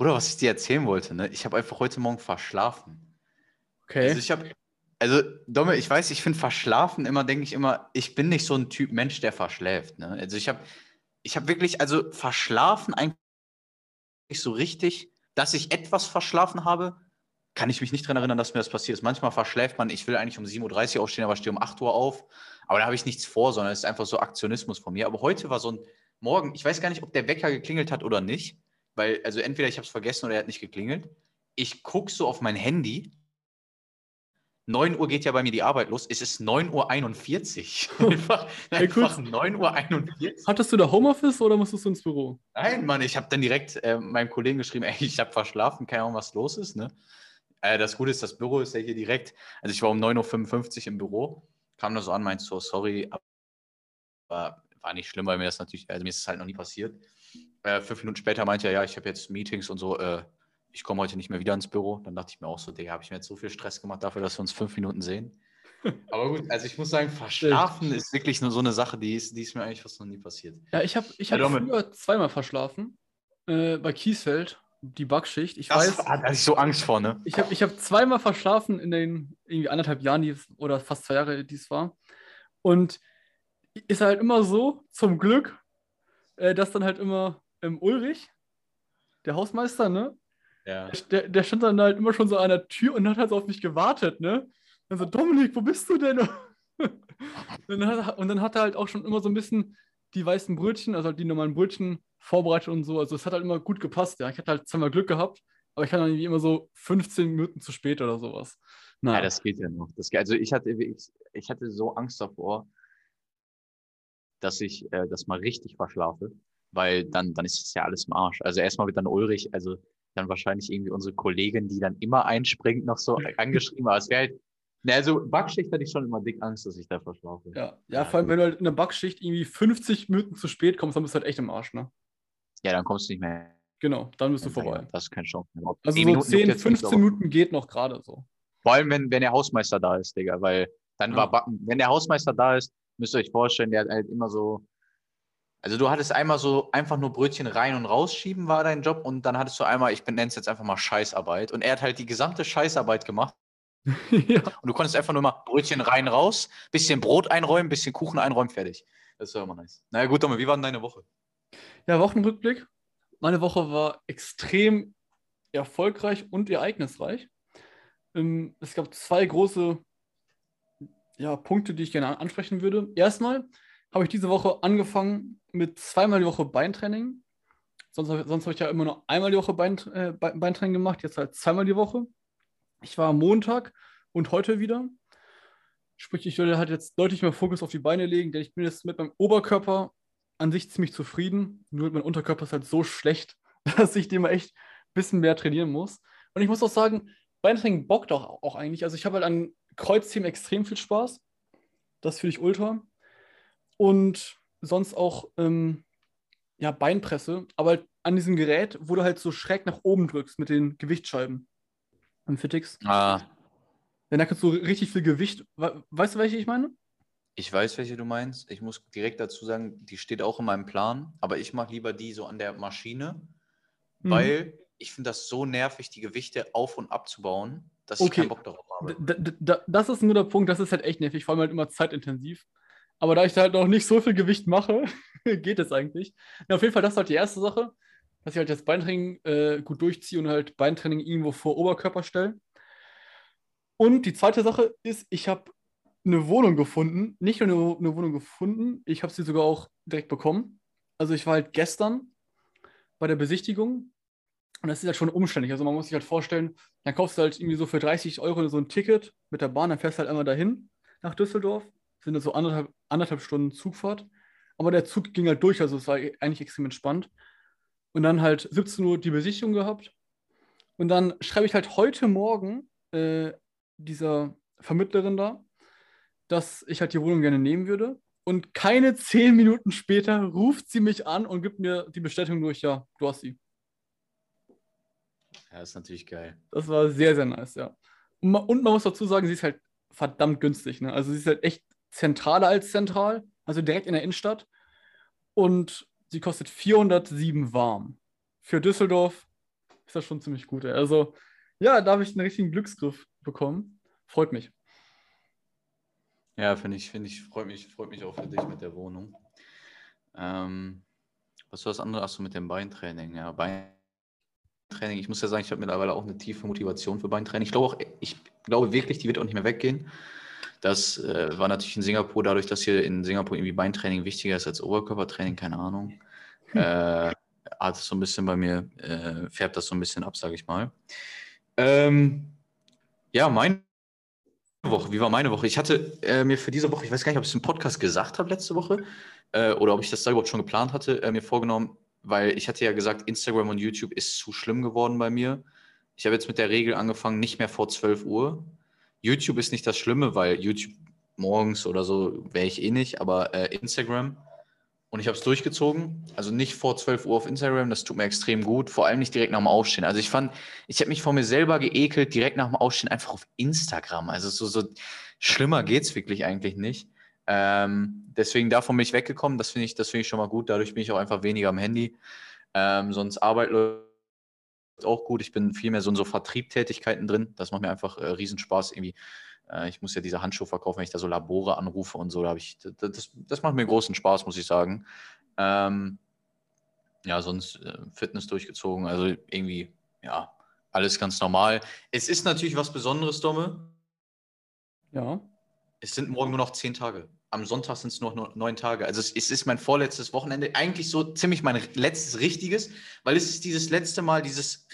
Bruder, was ich dir erzählen wollte, ne? Ich habe einfach heute Morgen verschlafen. Okay. Also ich habe, also Domme, ich weiß, ich finde verschlafen immer, denke ich immer, ich bin nicht so ein Typ Mensch, der verschläft. Ne? Also ich habe, ich habe wirklich, also verschlafen eigentlich so richtig, dass ich etwas verschlafen habe, kann ich mich nicht daran erinnern, dass mir das passiert ist. Manchmal verschläft man, ich will eigentlich um 7.30 Uhr aufstehen, aber stehe um 8 Uhr auf. Aber da habe ich nichts vor, sondern es ist einfach so Aktionismus von mir. Aber heute war so ein Morgen, ich weiß gar nicht, ob der Wecker geklingelt hat oder nicht, weil, also entweder ich habe es vergessen oder er hat nicht geklingelt. Ich gucke so auf mein Handy. 9 Uhr geht ja bei mir die Arbeit los. Es ist 9.41 Uhr. einfach Ey, cool. einfach 9.41 Uhr. Hattest du da Homeoffice oder musstest du ins Büro? Nein, Mann, ich habe dann direkt äh, meinem Kollegen geschrieben, ey, ich habe verschlafen, keine Ahnung, was los ist. Ne? Äh, das Gute ist, das Büro ist ja hier direkt. Also ich war um 9.55 Uhr im Büro, kam da so an, meinte so, sorry, aber war nicht schlimm, weil mir das natürlich, also mir ist es halt noch nie passiert. Äh, fünf Minuten später meinte er, ja, ich habe jetzt Meetings und so, äh, ich komme heute nicht mehr wieder ins Büro. Dann dachte ich mir auch so, Digga, habe ich mir jetzt so viel Stress gemacht dafür, dass wir uns fünf Minuten sehen. Aber gut, also ich muss sagen, verschlafen ist wirklich nur so eine Sache, die ist, die ist mir eigentlich fast noch nie passiert. Ja, ich habe ich hab Ja, früher zweimal verschlafen. Äh, bei Kiesfeld, die Backschicht. Ich Das weiß, da hatte ich so Angst vor, ne? ich habe ich hab zweimal verschlafen in den irgendwie anderthalb Jahren, die, es- oder fast zwei Jahre, die es war. Und ist halt immer so, zum Glück, äh, dass dann halt immer ähm, Ulrich, der Hausmeister, ne? Ja. Der, der stand dann halt immer schon so an der Tür und hat halt so auf mich gewartet, ne? Also, Dominik, wo bist du denn? und, dann hat, und dann hat er halt auch schon immer so ein bisschen die weißen Brötchen, also halt die normalen Brötchen vorbereitet und so. Also es hat halt immer gut gepasst, ja. Ich hatte halt zweimal Glück gehabt, aber ich war dann irgendwie immer so 15 Minuten zu spät oder sowas. Ja, Naja. das geht ja noch. Das, geht- also ich hatte, ich, ich hatte so Angst davor, dass ich äh, das mal richtig verschlafe, weil dann, dann ist es ja alles im Arsch. Also erstmal wird dann Ulrich, also dann wahrscheinlich irgendwie unsere Kollegin, die dann immer einspringt, noch so angeschrieben. Aber es wäre halt, ne, also Backschicht hatte ich schon immer dick Angst, dass ich da verschlafe. ja. ja, vor allem, wenn du halt in der Backschicht irgendwie 50 Minuten zu spät kommst, dann bist du halt echt im Arsch, ne? Ja, dann kommst du nicht mehr. Genau, dann bist du vorbei. Das ist keine Chance mehr. Also so Minuten 10, juckt jetzt nicht, 15 aber- Minuten geht noch gerade so. Vor allem, wenn, wenn der Hausmeister da ist, Digga, weil dann Ja. war, wenn der Hausmeister da ist, müsst ihr euch vorstellen, der hat halt immer so, also du hattest einmal so einfach nur Brötchen rein und rausschieben war dein Job und dann hattest du einmal, ich nenne es jetzt einfach mal Scheißarbeit und er hat halt die gesamte Scheißarbeit gemacht ja. und du konntest einfach nur mal Brötchen rein, raus, bisschen Brot einräumen, bisschen Kuchen einräumen, fertig. Das war immer nice. Naja gut, Domme, wie war denn deine Woche? Ja, Wochenrückblick. Meine Woche war extrem erfolgreich und ereignisreich. Ähm, Es gab zwei große ja, Punkte, die ich gerne an- ansprechen würde. Erstmal habe ich diese Woche angefangen mit zweimal die Woche Beintraining. Sonst, sonst habe ich ja immer nur einmal die Woche Bein, äh, Be- Beintraining gemacht, jetzt halt zweimal die Woche. Ich war am Montag und heute wieder. Sprich, ich würde halt jetzt deutlich mehr Fokus auf die Beine legen, denn ich bin jetzt mit meinem Oberkörper an sich ziemlich zufrieden. Nur mein Unterkörper ist halt so schlecht, dass ich den mal echt ein bisschen mehr trainieren muss. Und ich muss auch sagen, Beintraining bockt auch, auch eigentlich. Also ich habe halt an Kreuzheben extrem viel Spaß. Das fühle ich ultra. Und sonst auch ähm, ja, Beinpresse, aber halt an diesem Gerät, wo du halt so schräg nach oben drückst mit den Gewichtsscheiben. Am Fitix. Ah, Denn da kannst du richtig viel Gewicht. We- Weißt du, welche ich meine? ich weiß, welche du meinst. Ich muss direkt dazu sagen, die steht auch in meinem Plan, aber ich mache lieber die so an der Maschine, Mhm. weil ich finde das so nervig, die Gewichte auf und abzubauen, dass ich Okay. keinen Bock darauf habe. D- das ist nur der Punkt, das ist halt echt nervig, vor allem halt immer zeitintensiv. Aber da ich da halt noch nicht so viel Gewicht mache, geht es eigentlich. Na, auf jeden Fall, das ist halt die erste Sache, dass ich halt das Beintraining äh, gut durchziehe und halt Beintraining irgendwo vor Oberkörper stelle. Und die zweite Sache ist, ich habe eine Wohnung gefunden. Nicht nur eine, eine Wohnung gefunden, ich habe sie sogar auch direkt bekommen. Also ich war halt gestern bei der Besichtigung und das ist halt schon umständlich. Also man muss sich halt vorstellen, dann kaufst du halt irgendwie so für 30 Euro so ein Ticket mit der Bahn, dann fährst du halt einmal dahin nach Düsseldorf. Sind das so anderthalb, anderthalb Stunden Zugfahrt. Aber der Zug ging halt durch, also es war eigentlich extrem entspannt. Und dann halt 17 Uhr die Besichtigung gehabt. Und dann schreibe ich halt heute Morgen äh, dieser Vermittlerin da, dass ich halt die Wohnung gerne nehmen würde. Und keine zehn Minuten später ruft sie mich an und gibt mir die Bestätigung durch, ja, du hast sie. Ja, ist natürlich geil. Das war sehr, sehr nice, ja. Und ma- und man muss dazu sagen, sie ist halt verdammt günstig. Ne? Also sie ist halt echt zentraler als zentral, also direkt in der Innenstadt. Und sie kostet 407 warm. Für Düsseldorf ist das schon ziemlich gut. Also, ja, da habe ich einen richtigen Glücksgriff bekommen. Freut mich. Ja, finde ich, finde ich, freut mich, freut mich auch für dich mit der Wohnung. Ähm, was war das andere? Achso, mit dem Beintraining. Ja, Beintraining. Ich muss ja sagen, ich habe mittlerweile auch eine tiefe Motivation für Beintraining. Ich glaube auch, ich glaube wirklich, die wird auch nicht mehr weggehen. Das äh, war natürlich in Singapur, dadurch, dass hier in Singapur irgendwie Beintraining wichtiger ist als Oberkörpertraining, keine Ahnung. Hm. Äh, hat es so ein bisschen bei mir, äh, färbt das so ein bisschen ab, sage ich mal. Ähm, ja, meine Woche, wie war meine Woche? Ich hatte äh, mir für diese Woche, ich weiß gar nicht, ob ich es im Podcast gesagt habe letzte Woche äh, oder ob ich das da überhaupt schon geplant hatte, äh, mir vorgenommen, weil ich hatte ja gesagt, Instagram und YouTube ist zu schlimm geworden bei mir. Ich habe jetzt mit der Regel angefangen, nicht mehr vor 12 Uhr. YouTube ist nicht das Schlimme, weil YouTube morgens oder so wäre ich eh nicht, aber äh, Instagram und ich habe es durchgezogen. Also nicht vor 12 Uhr auf Instagram, das tut mir extrem gut. Vor allem nicht direkt nach dem Aufstehen. Also ich fand, ich habe mich vor mir selber geekelt, direkt nach dem Aufstehen einfach auf Instagram. Also so, so schlimmer geht es wirklich eigentlich nicht. Ähm, deswegen davon bin ich weggekommen. Das finde ich, das ich schon mal gut. Dadurch bin ich auch einfach weniger am Handy. Ähm, sonst Arbeit läuft auch gut. Ich bin viel mehr so in so Vertriebtätigkeiten drin. Das macht mir einfach äh, Riesenspaß irgendwie äh, ich muss ja diese Handschuhe verkaufen, wenn ich da so Labore anrufe und so. Da ich, das, das macht mir großen Spaß, muss ich sagen. Ähm, ja, sonst äh, Fitness durchgezogen. Also irgendwie, ja, alles ganz normal. Es ist natürlich was Besonderes, Domme. Ja. Es sind morgen nur noch zehn Tage. Am Sonntag sind es nur neun Tage. Also es, es ist mein vorletztes Wochenende. Eigentlich so ziemlich mein letztes richtiges, weil es ist dieses letzte Mal, dieses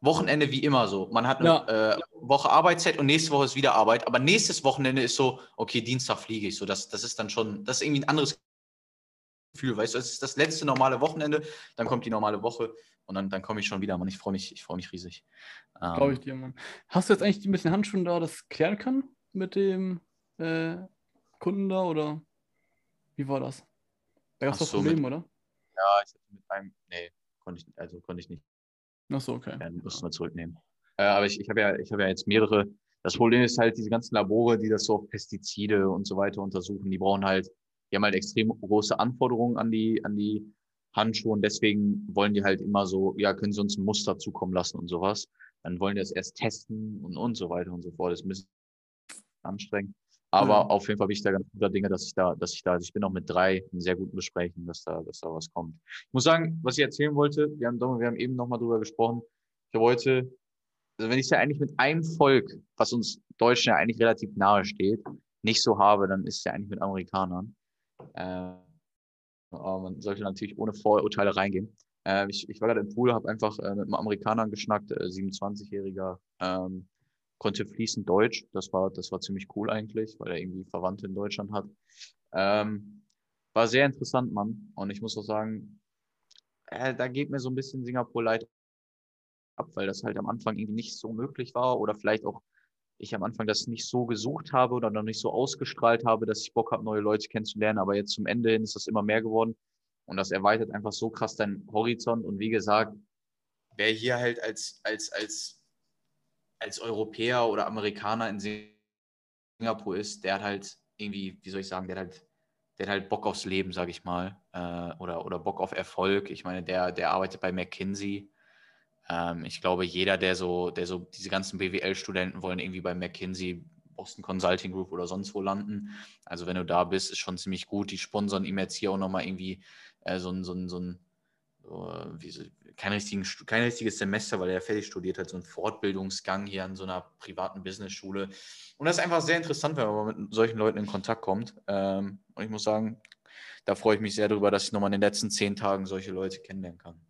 Wochenende wie immer so. Man hat eine ja. äh, Woche Arbeitszeit und nächste Woche ist wieder Arbeit. Aber nächstes Wochenende ist so, okay, Dienstag fliege ich. So, das, das ist dann schon, das ist irgendwie ein anderes Gefühl, weißt du, es ist das letzte normale Wochenende, dann kommt die normale Woche und dann, dann komme ich schon wieder, Mann. Ich freue mich, ich freue mich riesig. Ähm, Glaube ich dir, Mann. Hast du jetzt eigentlich ein bisschen Handschuhen da, das klären kann mit dem äh, Kunden da oder wie war das? Da gab es doch so, Probleme, oder? Ja, ich hatte mit einem, nee, konnte ich, also konnte ich nicht Ach so, okay. Dann müssen wir zurücknehmen. Äh, aber ich, ich habe ja, hab ja jetzt mehrere. Das Problem ist halt, diese ganzen Labore, die das so auf Pestizide und so weiter untersuchen, die brauchen halt, die haben halt extrem große Anforderungen an die, an die Handschuhe und deswegen wollen die halt immer so, ja, können sie uns ein Muster zukommen lassen und sowas. Dann wollen die das erst testen und, und so weiter und so fort. Das ist ein bisschen anstrengend. Aber mhm. auf jeden Fall bin ich da ganz guter Dinge, dass ich da, dass ich da, also ich bin auch mit drei in sehr guten Gesprächen, dass da, dass da was kommt. Ich muss sagen, was ich erzählen wollte, wir haben, wir haben eben nochmal drüber gesprochen. Ich habe heute, also wenn ich es ja eigentlich mit einem Volk, was uns Deutschen ja eigentlich relativ nahe steht, nicht so habe, dann ist es ja eigentlich mit Amerikanern. Äh, aber man sollte natürlich ohne Vorurteile reingehen. Äh, ich, ich war gerade im Pool, habe einfach äh, mit einem Amerikaner geschnackt, äh, 27-Jähriger, ähm, konnte fließend Deutsch. Das war, das war ziemlich cool eigentlich, weil er irgendwie Verwandte in Deutschland hat. Ähm, war sehr interessant, Mann. Und ich muss auch sagen, äh, da geht mir so ein bisschen Singapur leid ab, weil das halt am Anfang irgendwie nicht so möglich war oder vielleicht auch ich am Anfang das nicht so gesucht habe oder noch nicht so ausgestrahlt habe, dass ich Bock habe, neue Leute kennenzulernen. Aber jetzt zum Ende hin ist das immer mehr geworden. Und das erweitert einfach so krass deinen Horizont. Und wie gesagt, wer hier halt als, als, als als Europäer oder Amerikaner in Singapur ist, der hat halt irgendwie, wie soll ich sagen, der hat halt, der hat halt Bock aufs Leben, sage ich mal, äh, oder, oder Bock auf Erfolg. Ich meine, der, der arbeitet bei McKinsey. Ähm, ich glaube, jeder, der so, der so, diese ganzen BWL-Studenten wollen irgendwie bei McKinsey, Boston Consulting Group oder sonst wo landen. Also wenn du da bist, ist schon ziemlich gut. Die sponsern ihm jetzt hier auch nochmal irgendwie äh, so ein, so ein, so ein so, wie, kein, richtigen, kein richtiges Semester, weil er fertig studiert hat, so ein Fortbildungsgang hier an so einer privaten Businessschule. Und das ist einfach sehr interessant, wenn man mit solchen Leuten in Kontakt kommt. Ähm, und ich muss sagen, da freue ich mich sehr darüber, dass ich nochmal in den letzten zehn Tagen solche Leute kennenlernen kann.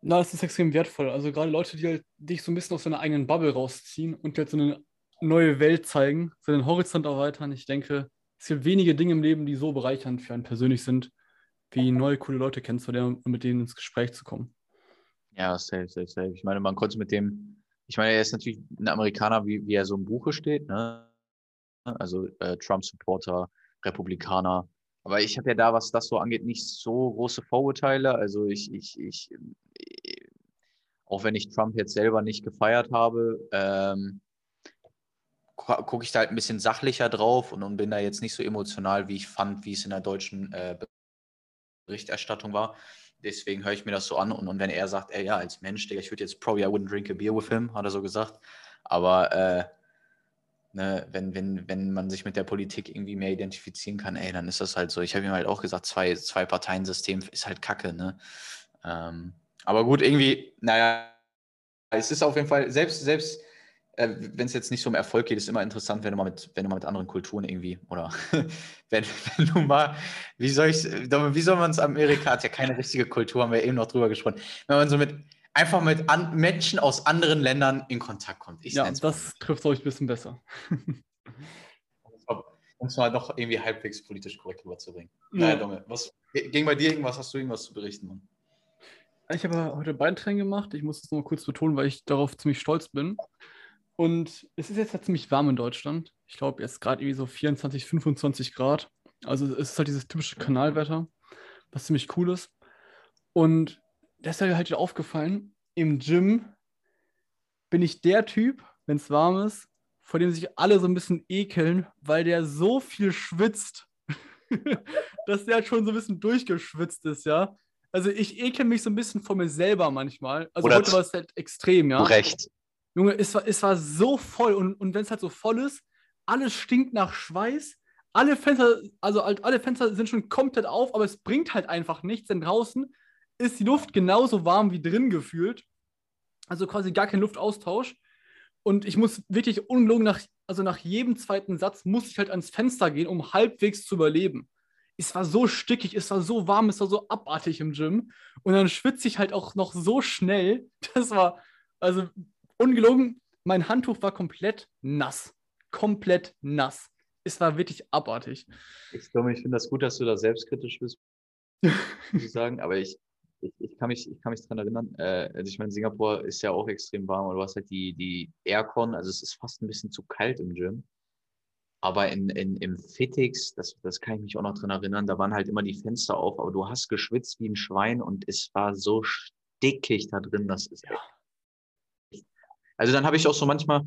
Na, das ist extrem wertvoll. Also gerade Leute, die halt dich so ein bisschen aus seiner eigenen Bubble rausziehen und dir halt so eine neue Welt zeigen, so den Horizont erweitern. Ich denke, es gibt wenige Dinge im Leben, die so bereichernd für einen persönlich sind, wie neue, coole Leute kennenzulernen und mit denen ins Gespräch zu kommen. Ja, safe, safe, safe. Ich meine, man konnte mit dem, ich meine, er ist natürlich ein Amerikaner, wie, wie er so im Buche steht, ne? Also äh, Trump-Supporter, Republikaner. Aber ich habe ja da, was das so angeht, nicht so große Vorurteile. Also ich, ich, ich, auch wenn ich Trump jetzt selber nicht gefeiert habe, ähm, gucke ich da halt ein bisschen sachlicher drauf und, und, bin da jetzt nicht so emotional, wie ich fand, wie es in der deutschen äh, Berichterstattung war. deswegen höre ich mir das so an. Und, und wenn er sagt, ey, ja, als Mensch, Digga, ich würde jetzt probably I wouldn't drink a beer with him, hat er so gesagt. Aber äh, ne, wenn, wenn, wenn man sich mit der Politik irgendwie mehr identifizieren kann, ey, dann ist das halt so. Ich habe ihm halt auch gesagt, zwei, zwei Parteien-System ist halt Kacke, ne? Ähm, aber gut, irgendwie, naja, es ist auf jeden Fall, selbst, selbst äh, wenn es jetzt nicht so um Erfolg geht, ist es immer interessant, wenn du mal mit, wenn du mal mit anderen Kulturen irgendwie, oder wenn, wenn du mal, wie soll ich, wie soll man es, Amerika hat ja keine richtige Kultur, haben wir eben noch drüber gesprochen, wenn man so mit, einfach mit an, Menschen aus anderen Ländern in Kontakt kommt. Ich ja, das trifft euch ein bisschen besser. um es mal noch irgendwie halbwegs politisch korrekt rüberzubringen. Ja. Naja, Domme, was ging bei dir irgendwas? Hast du irgendwas zu berichten, Mann? Ich habe heute Beintraining gemacht. Ich muss es nur kurz betonen, weil ich darauf ziemlich stolz bin. Und es ist jetzt halt ziemlich warm in Deutschland. Ich glaube, jetzt gerade irgendwie so 24, 25 Grad. Also es ist halt dieses typische Kanalwetter, was ziemlich cool ist. Und ist halt wieder aufgefallen, im Gym bin ich der Typ, wenn es warm ist, vor dem sich alle so ein bisschen ekeln, weil der so viel schwitzt, dass der halt schon so ein bisschen durchgeschwitzt ist, ja. Also ich ekel mich so ein bisschen vor mir selber manchmal. Also Oder heute war es halt extrem, ja. Recht. Junge, es war, es war so voll und, und wenn es halt so voll ist, alles stinkt nach Schweiß. Alle Fenster, also alle Fenster sind schon komplett auf, aber es bringt halt einfach nichts, denn draußen ist die Luft genauso warm wie drin gefühlt. Also quasi gar kein Luftaustausch. Und ich muss wirklich ungelogen nach, also nach jedem zweiten Satz muss ich halt ans Fenster gehen, um halbwegs zu überleben. Es war so stickig, es war so warm, es war so abartig im Gym. Und dann schwitze ich halt auch noch so schnell. Das war, also ungelogen, mein Handtuch war komplett nass. Komplett nass. Es war wirklich abartig. Ich glaube, ich finde das gut, dass du da selbstkritisch bist, muss ich sagen. Aber ich, ich, ich, kann mich, ich kann mich daran erinnern, äh, also ich meine, Singapur ist ja auch extrem warm, aber du hast halt die, die Aircon, also es ist fast ein bisschen zu kalt im Gym. Aber in, in, im Fitix, das, das kann ich mich auch noch dran erinnern, da waren halt immer die Fenster auf, aber du hast geschwitzt wie ein Schwein und es war so stickig da drin, das ist ja. Also dann habe ich auch so manchmal,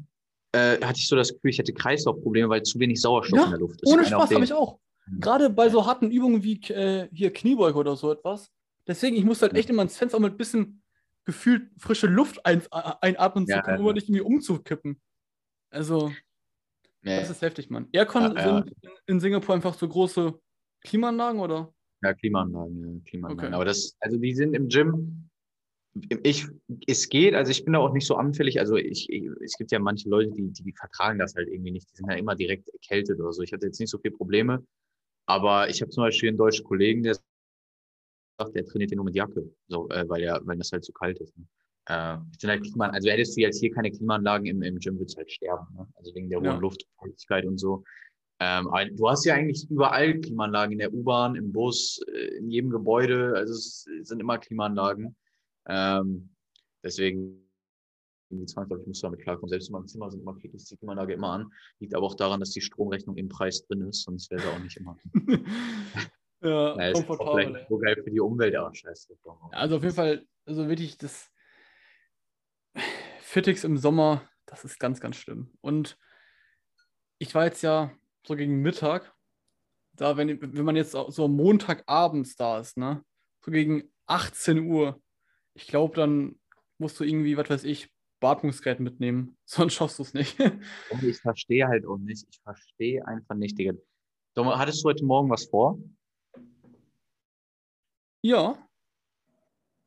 äh, hatte ich so das Gefühl, ich hätte Kreislaufprobleme, weil zu wenig Sauerstoff ja, in der Luft ist. Ohne Spaß habe ich auch. Mhm. Gerade bei so harten Übungen wie äh, hier Kniebeuge oder so etwas, Deswegen, ich muss halt echt immer ins Fenster auch mit ein bisschen gefühlt frische Luft ein, einatmen ja, um nicht irgendwie umzukippen. Also, nee. das ist heftig, Mann. Aircon ja, sind in Singapur einfach so große Klimaanlagen, oder? Ja, Klimaanlagen, ja, Klimaanlagen. Okay. Aber das, also die sind im Gym, ich, es geht, also ich bin da auch nicht so anfällig. Also ich, ich, es gibt ja manche Leute, die, die, vertragen das halt irgendwie nicht. Die sind ja immer direkt erkältet oder so. Ich hatte jetzt nicht so viele Probleme. Aber ich habe zum Beispiel einen deutschen Kollegen, der der trainiert ja nur mit Jacke, so, äh, weil, er, weil das halt zu kalt ist. Ne? Äh, halt Klima, also hättest du jetzt hier keine Klimaanlagen im, im Gym, würdest du halt sterben. Ne? Also wegen der hohen ja. Luftfeuchtigkeit und so. Ähm, du hast ja eigentlich überall Klimaanlagen, in der U-Bahn, im Bus, äh, in jedem Gebäude. Also es sind immer Klimaanlagen. Ähm, deswegen irgendwie zwangsläufig musst du damit klarkommen. Selbst in meinem Zimmer sind immer ist die Klimaanlage immer an. Liegt aber auch daran, dass die Stromrechnung im Preis drin ist, sonst wäre sie auch nicht immer. Ja, ja komfortabel. Ist so geil für die Umwelt, aber scheiße. Also auf jeden Fall, also wirklich das Fitix im Sommer, das ist ganz, ganz schlimm. Und ich war jetzt ja so gegen Mittag, da, wenn, wenn man jetzt so Montagabends da ist, ne, so gegen 18 Uhr, ich glaube, dann musst du irgendwie, was weiß ich, Beatmungsgerät mitnehmen, sonst schaffst du es nicht. Und ich verstehe halt auch nicht, ich verstehe einfach nicht, Digga. Hattest du heute Morgen was vor? Ja.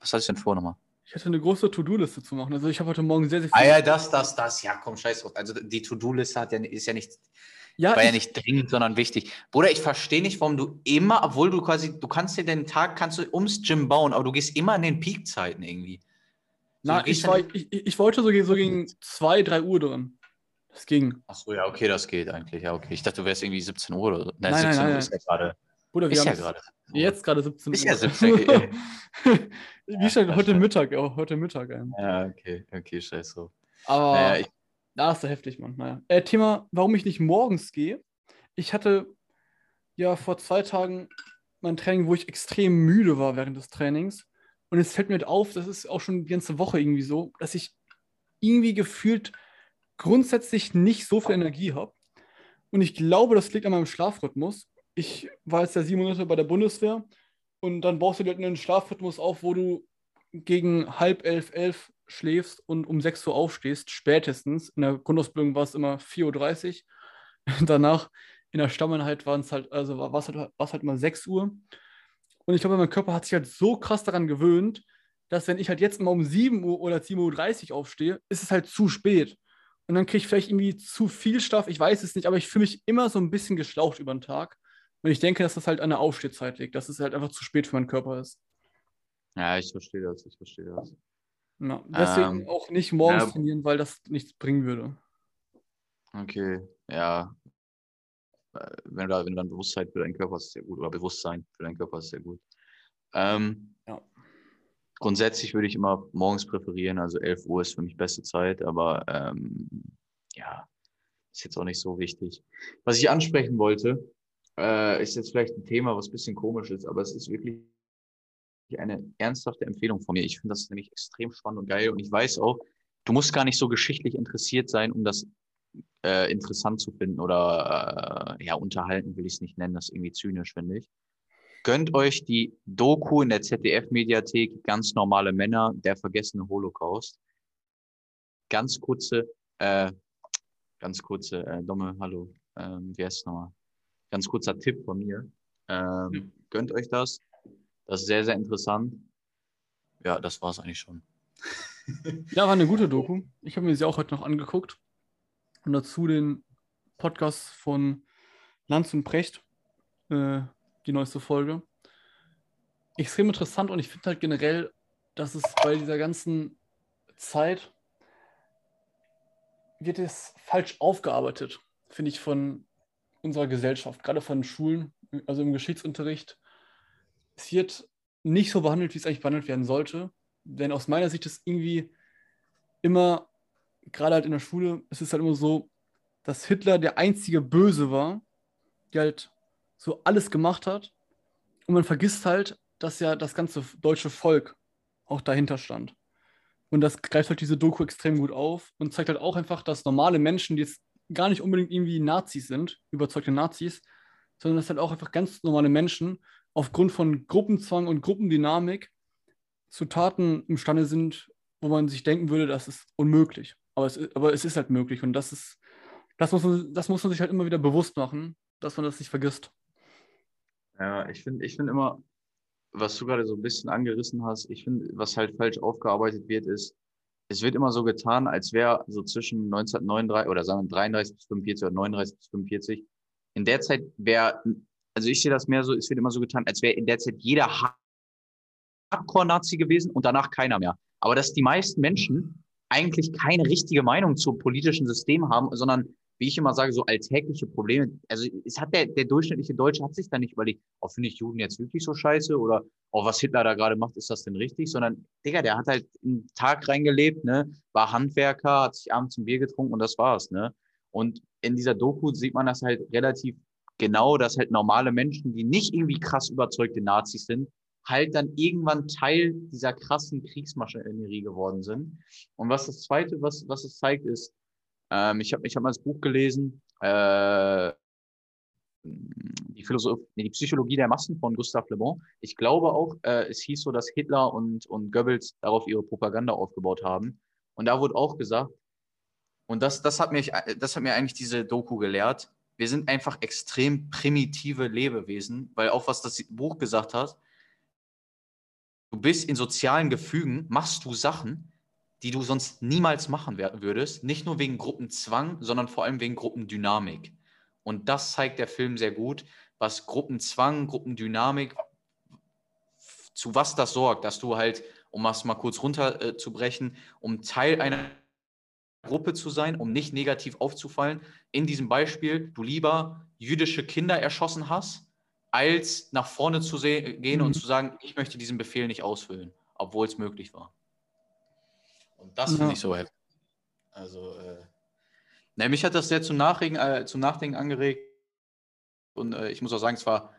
Was hast du denn vor nochmal? Ich hatte eine große To-Do-Liste zu machen. Also ich habe heute Morgen sehr, sehr viel. Ah ja, das, das, das. Ja, komm, scheiß drauf. Also die To-Do-Liste ja, ist ja nicht, ja, war ja nicht dringend, sondern wichtig. Bruder, ich verstehe nicht, warum du immer, obwohl du quasi, du kannst dir den Tag, kannst du ums Gym bauen, aber du gehst immer in den Peak-Zeiten irgendwie. So, Na, ich, war, ich, ich, wollte so, so gegen 2, 3 Uhr drin. Das ging. Achso, ja, okay, das geht eigentlich. Ja, okay. Ich dachte, du wärst irgendwie 17 Uhr oder so. Nein, nein 17 nein, Uhr nein. ist ja gerade. Bruder, wir ist haben ja gerade. Jetzt gerade 17 Uhr. Ist ja 17 Uhr. Wie schon heute Mittag, auch heute Mittag. Ein. Ja, okay, okay, scheiße. Aber naja, ich... da ist so heftig, Mann. Naja. Äh, Thema, warum ich nicht morgens gehe. Ich hatte ja vor zwei Tagen mein Training, wo ich extrem müde war während des Trainings. Und es fällt mir halt auf, das ist auch schon die ganze Woche irgendwie so, dass ich irgendwie gefühlt grundsätzlich nicht so viel Energie habe. Und ich glaube, das liegt an meinem Schlafrhythmus ich war jetzt ja sieben Monate bei der Bundeswehr Und dann baust du dir halt einen Schlafrhythmus auf, wo du gegen halb elf, elf schläfst und um 6 Uhr aufstehst, spätestens. In der Grundausbildung war es immer 4.30 Uhr. Danach in der Stammeinheit waren es halt, also war es halt, halt immer 6 Uhr. Und ich glaube, mein Körper hat sich halt so krass daran gewöhnt, dass wenn ich halt jetzt mal um 7 Uhr oder 7.30 Uhr aufstehe, ist es halt zu spät. Und dann kriege ich vielleicht irgendwie zu viel Stoff, ich weiß es nicht, aber ich fühle mich immer so ein bisschen geschlaucht über den Tag. Und ich denke, dass das halt an der Aufstehzeit liegt, dass es halt einfach zu spät für meinen Körper ist. Ja, ich verstehe das, ich verstehe das. Ja, deswegen ähm, auch nicht morgens ja, trainieren, weil das nichts bringen würde. Okay, ja. Äh, wenn du, da, wenn du dann Bewusstheit für deinen Körper hast, ist sehr gut. Oder Bewusstsein für deinen Körper ist sehr gut. Ähm, ja. Grundsätzlich würde ich immer morgens präferieren, also 11 Uhr ist für mich beste Zeit, aber ähm, ja, ist jetzt auch nicht so wichtig. Was ich ansprechen wollte, äh, ist jetzt vielleicht ein Thema, was ein bisschen komisch ist, aber es ist wirklich eine ernsthafte Empfehlung von mir. Ich finde das nämlich extrem spannend und geil und ich weiß auch, du musst gar nicht so geschichtlich interessiert sein, um das äh, interessant zu finden oder äh, ja, unterhalten will ich es nicht nennen, das ist irgendwie zynisch, finde ich. Gönnt euch die Doku in der ZDF-Mediathek, ganz normale Männer, der vergessene Holocaust. Ganz kurze, äh, ganz kurze, äh, Domme, hallo, ähm, wie heißt es nochmal? Ganz kurzer Tipp von mir. Ähm, mhm. Gönnt euch das. Das ist sehr, sehr interessant. Ja, das war es eigentlich schon. ja, war eine gute Doku. Ich habe mir sie auch heute noch angeguckt. Und dazu den Podcast von Lanz und Precht, äh, die neueste Folge. Extrem interessant und ich finde halt generell, dass es bei dieser ganzen Zeit wird es falsch aufgearbeitet, finde ich, von unserer Gesellschaft, gerade von Schulen, also im Geschichtsunterricht es wird nicht so behandelt, wie es eigentlich behandelt werden sollte. Denn aus meiner Sicht ist irgendwie immer, gerade halt in der Schule, es ist halt immer so, dass Hitler der einzige Böse war, der halt so alles gemacht hat. Und man vergisst halt, dass ja das ganze deutsche Volk auch dahinter stand. Und das greift halt diese Doku extrem gut auf und zeigt halt auch einfach, dass normale Menschen, die jetzt gar nicht unbedingt irgendwie Nazis sind, überzeugte Nazis, sondern dass halt auch einfach ganz normale Menschen aufgrund von Gruppenzwang und Gruppendynamik zu Taten imstande sind, wo man sich denken würde, das ist unmöglich. Aber es, aber es ist halt möglich und das ist, das muss, man, das muss man sich halt immer wieder bewusst machen, dass man das nicht vergisst. Ja, ich finde ich find immer, was du gerade so ein bisschen angerissen hast, ich finde, was halt falsch aufgearbeitet wird, ist, es wird immer so getan, als wäre so zwischen 1939 oder sagen wir 33 bis 45 oder 39 bis 45, in der Zeit wäre also ich sehe das mehr so, es wird immer so getan, als wäre in der Zeit jeder Hardcore-Nazi gewesen und danach keiner mehr. Aber dass die meisten Menschen eigentlich keine richtige Meinung zum politischen System haben, sondern, wie ich immer sage, so alltägliche Probleme. Also es hat der, der durchschnittliche Deutsche hat sich da nicht überlegt, oh, finde ich Juden jetzt wirklich so scheiße oder oh, was Hitler da gerade macht, ist das denn richtig? Sondern, Digga, der hat halt einen Tag reingelebt, ne, war Handwerker, hat sich abends ein Bier getrunken und das war's, ne? Und in dieser Doku sieht man das halt relativ genau, dass halt normale Menschen, die nicht irgendwie krass überzeugte Nazis sind, halt dann irgendwann Teil dieser krassen Kriegsmaschinerie geworden sind. Und was das Zweite, was, was es zeigt, ist, ähm, ich habe ich hab mal das Buch gelesen, äh, die, Philosoph nee, die Psychologie der Massen von Gustave Le Bon. Ich glaube auch, äh, es hieß so, dass Hitler und, und Goebbels darauf ihre Propaganda aufgebaut haben. Und da wurde auch gesagt, und das, das, hat mich, das hat mir eigentlich diese Doku gelehrt, wir sind einfach extrem primitive Lebewesen, weil auch was das Buch gesagt hat, du bist in sozialen Gefügen, machst du Sachen, die du sonst niemals machen würdest, nicht nur wegen Gruppenzwang, sondern vor allem wegen Gruppendynamik. Und das zeigt der Film sehr gut, was Gruppenzwang, Gruppendynamik, zu was das sorgt, dass du halt, um es mal kurz runterzubrechen, um Teil einer Gruppe zu sein, um nicht negativ aufzufallen. In diesem Beispiel, du lieber jüdische Kinder erschossen hast, als nach vorne zu gehen mhm. und zu sagen, ich möchte diesen Befehl nicht ausfüllen, obwohl es möglich war. Und das ja. finde ich so heftig. Also, äh, na, mich hat das sehr zum, Nachregen, äh, zum Nachdenken angeregt. Und äh, ich muss auch sagen, es war,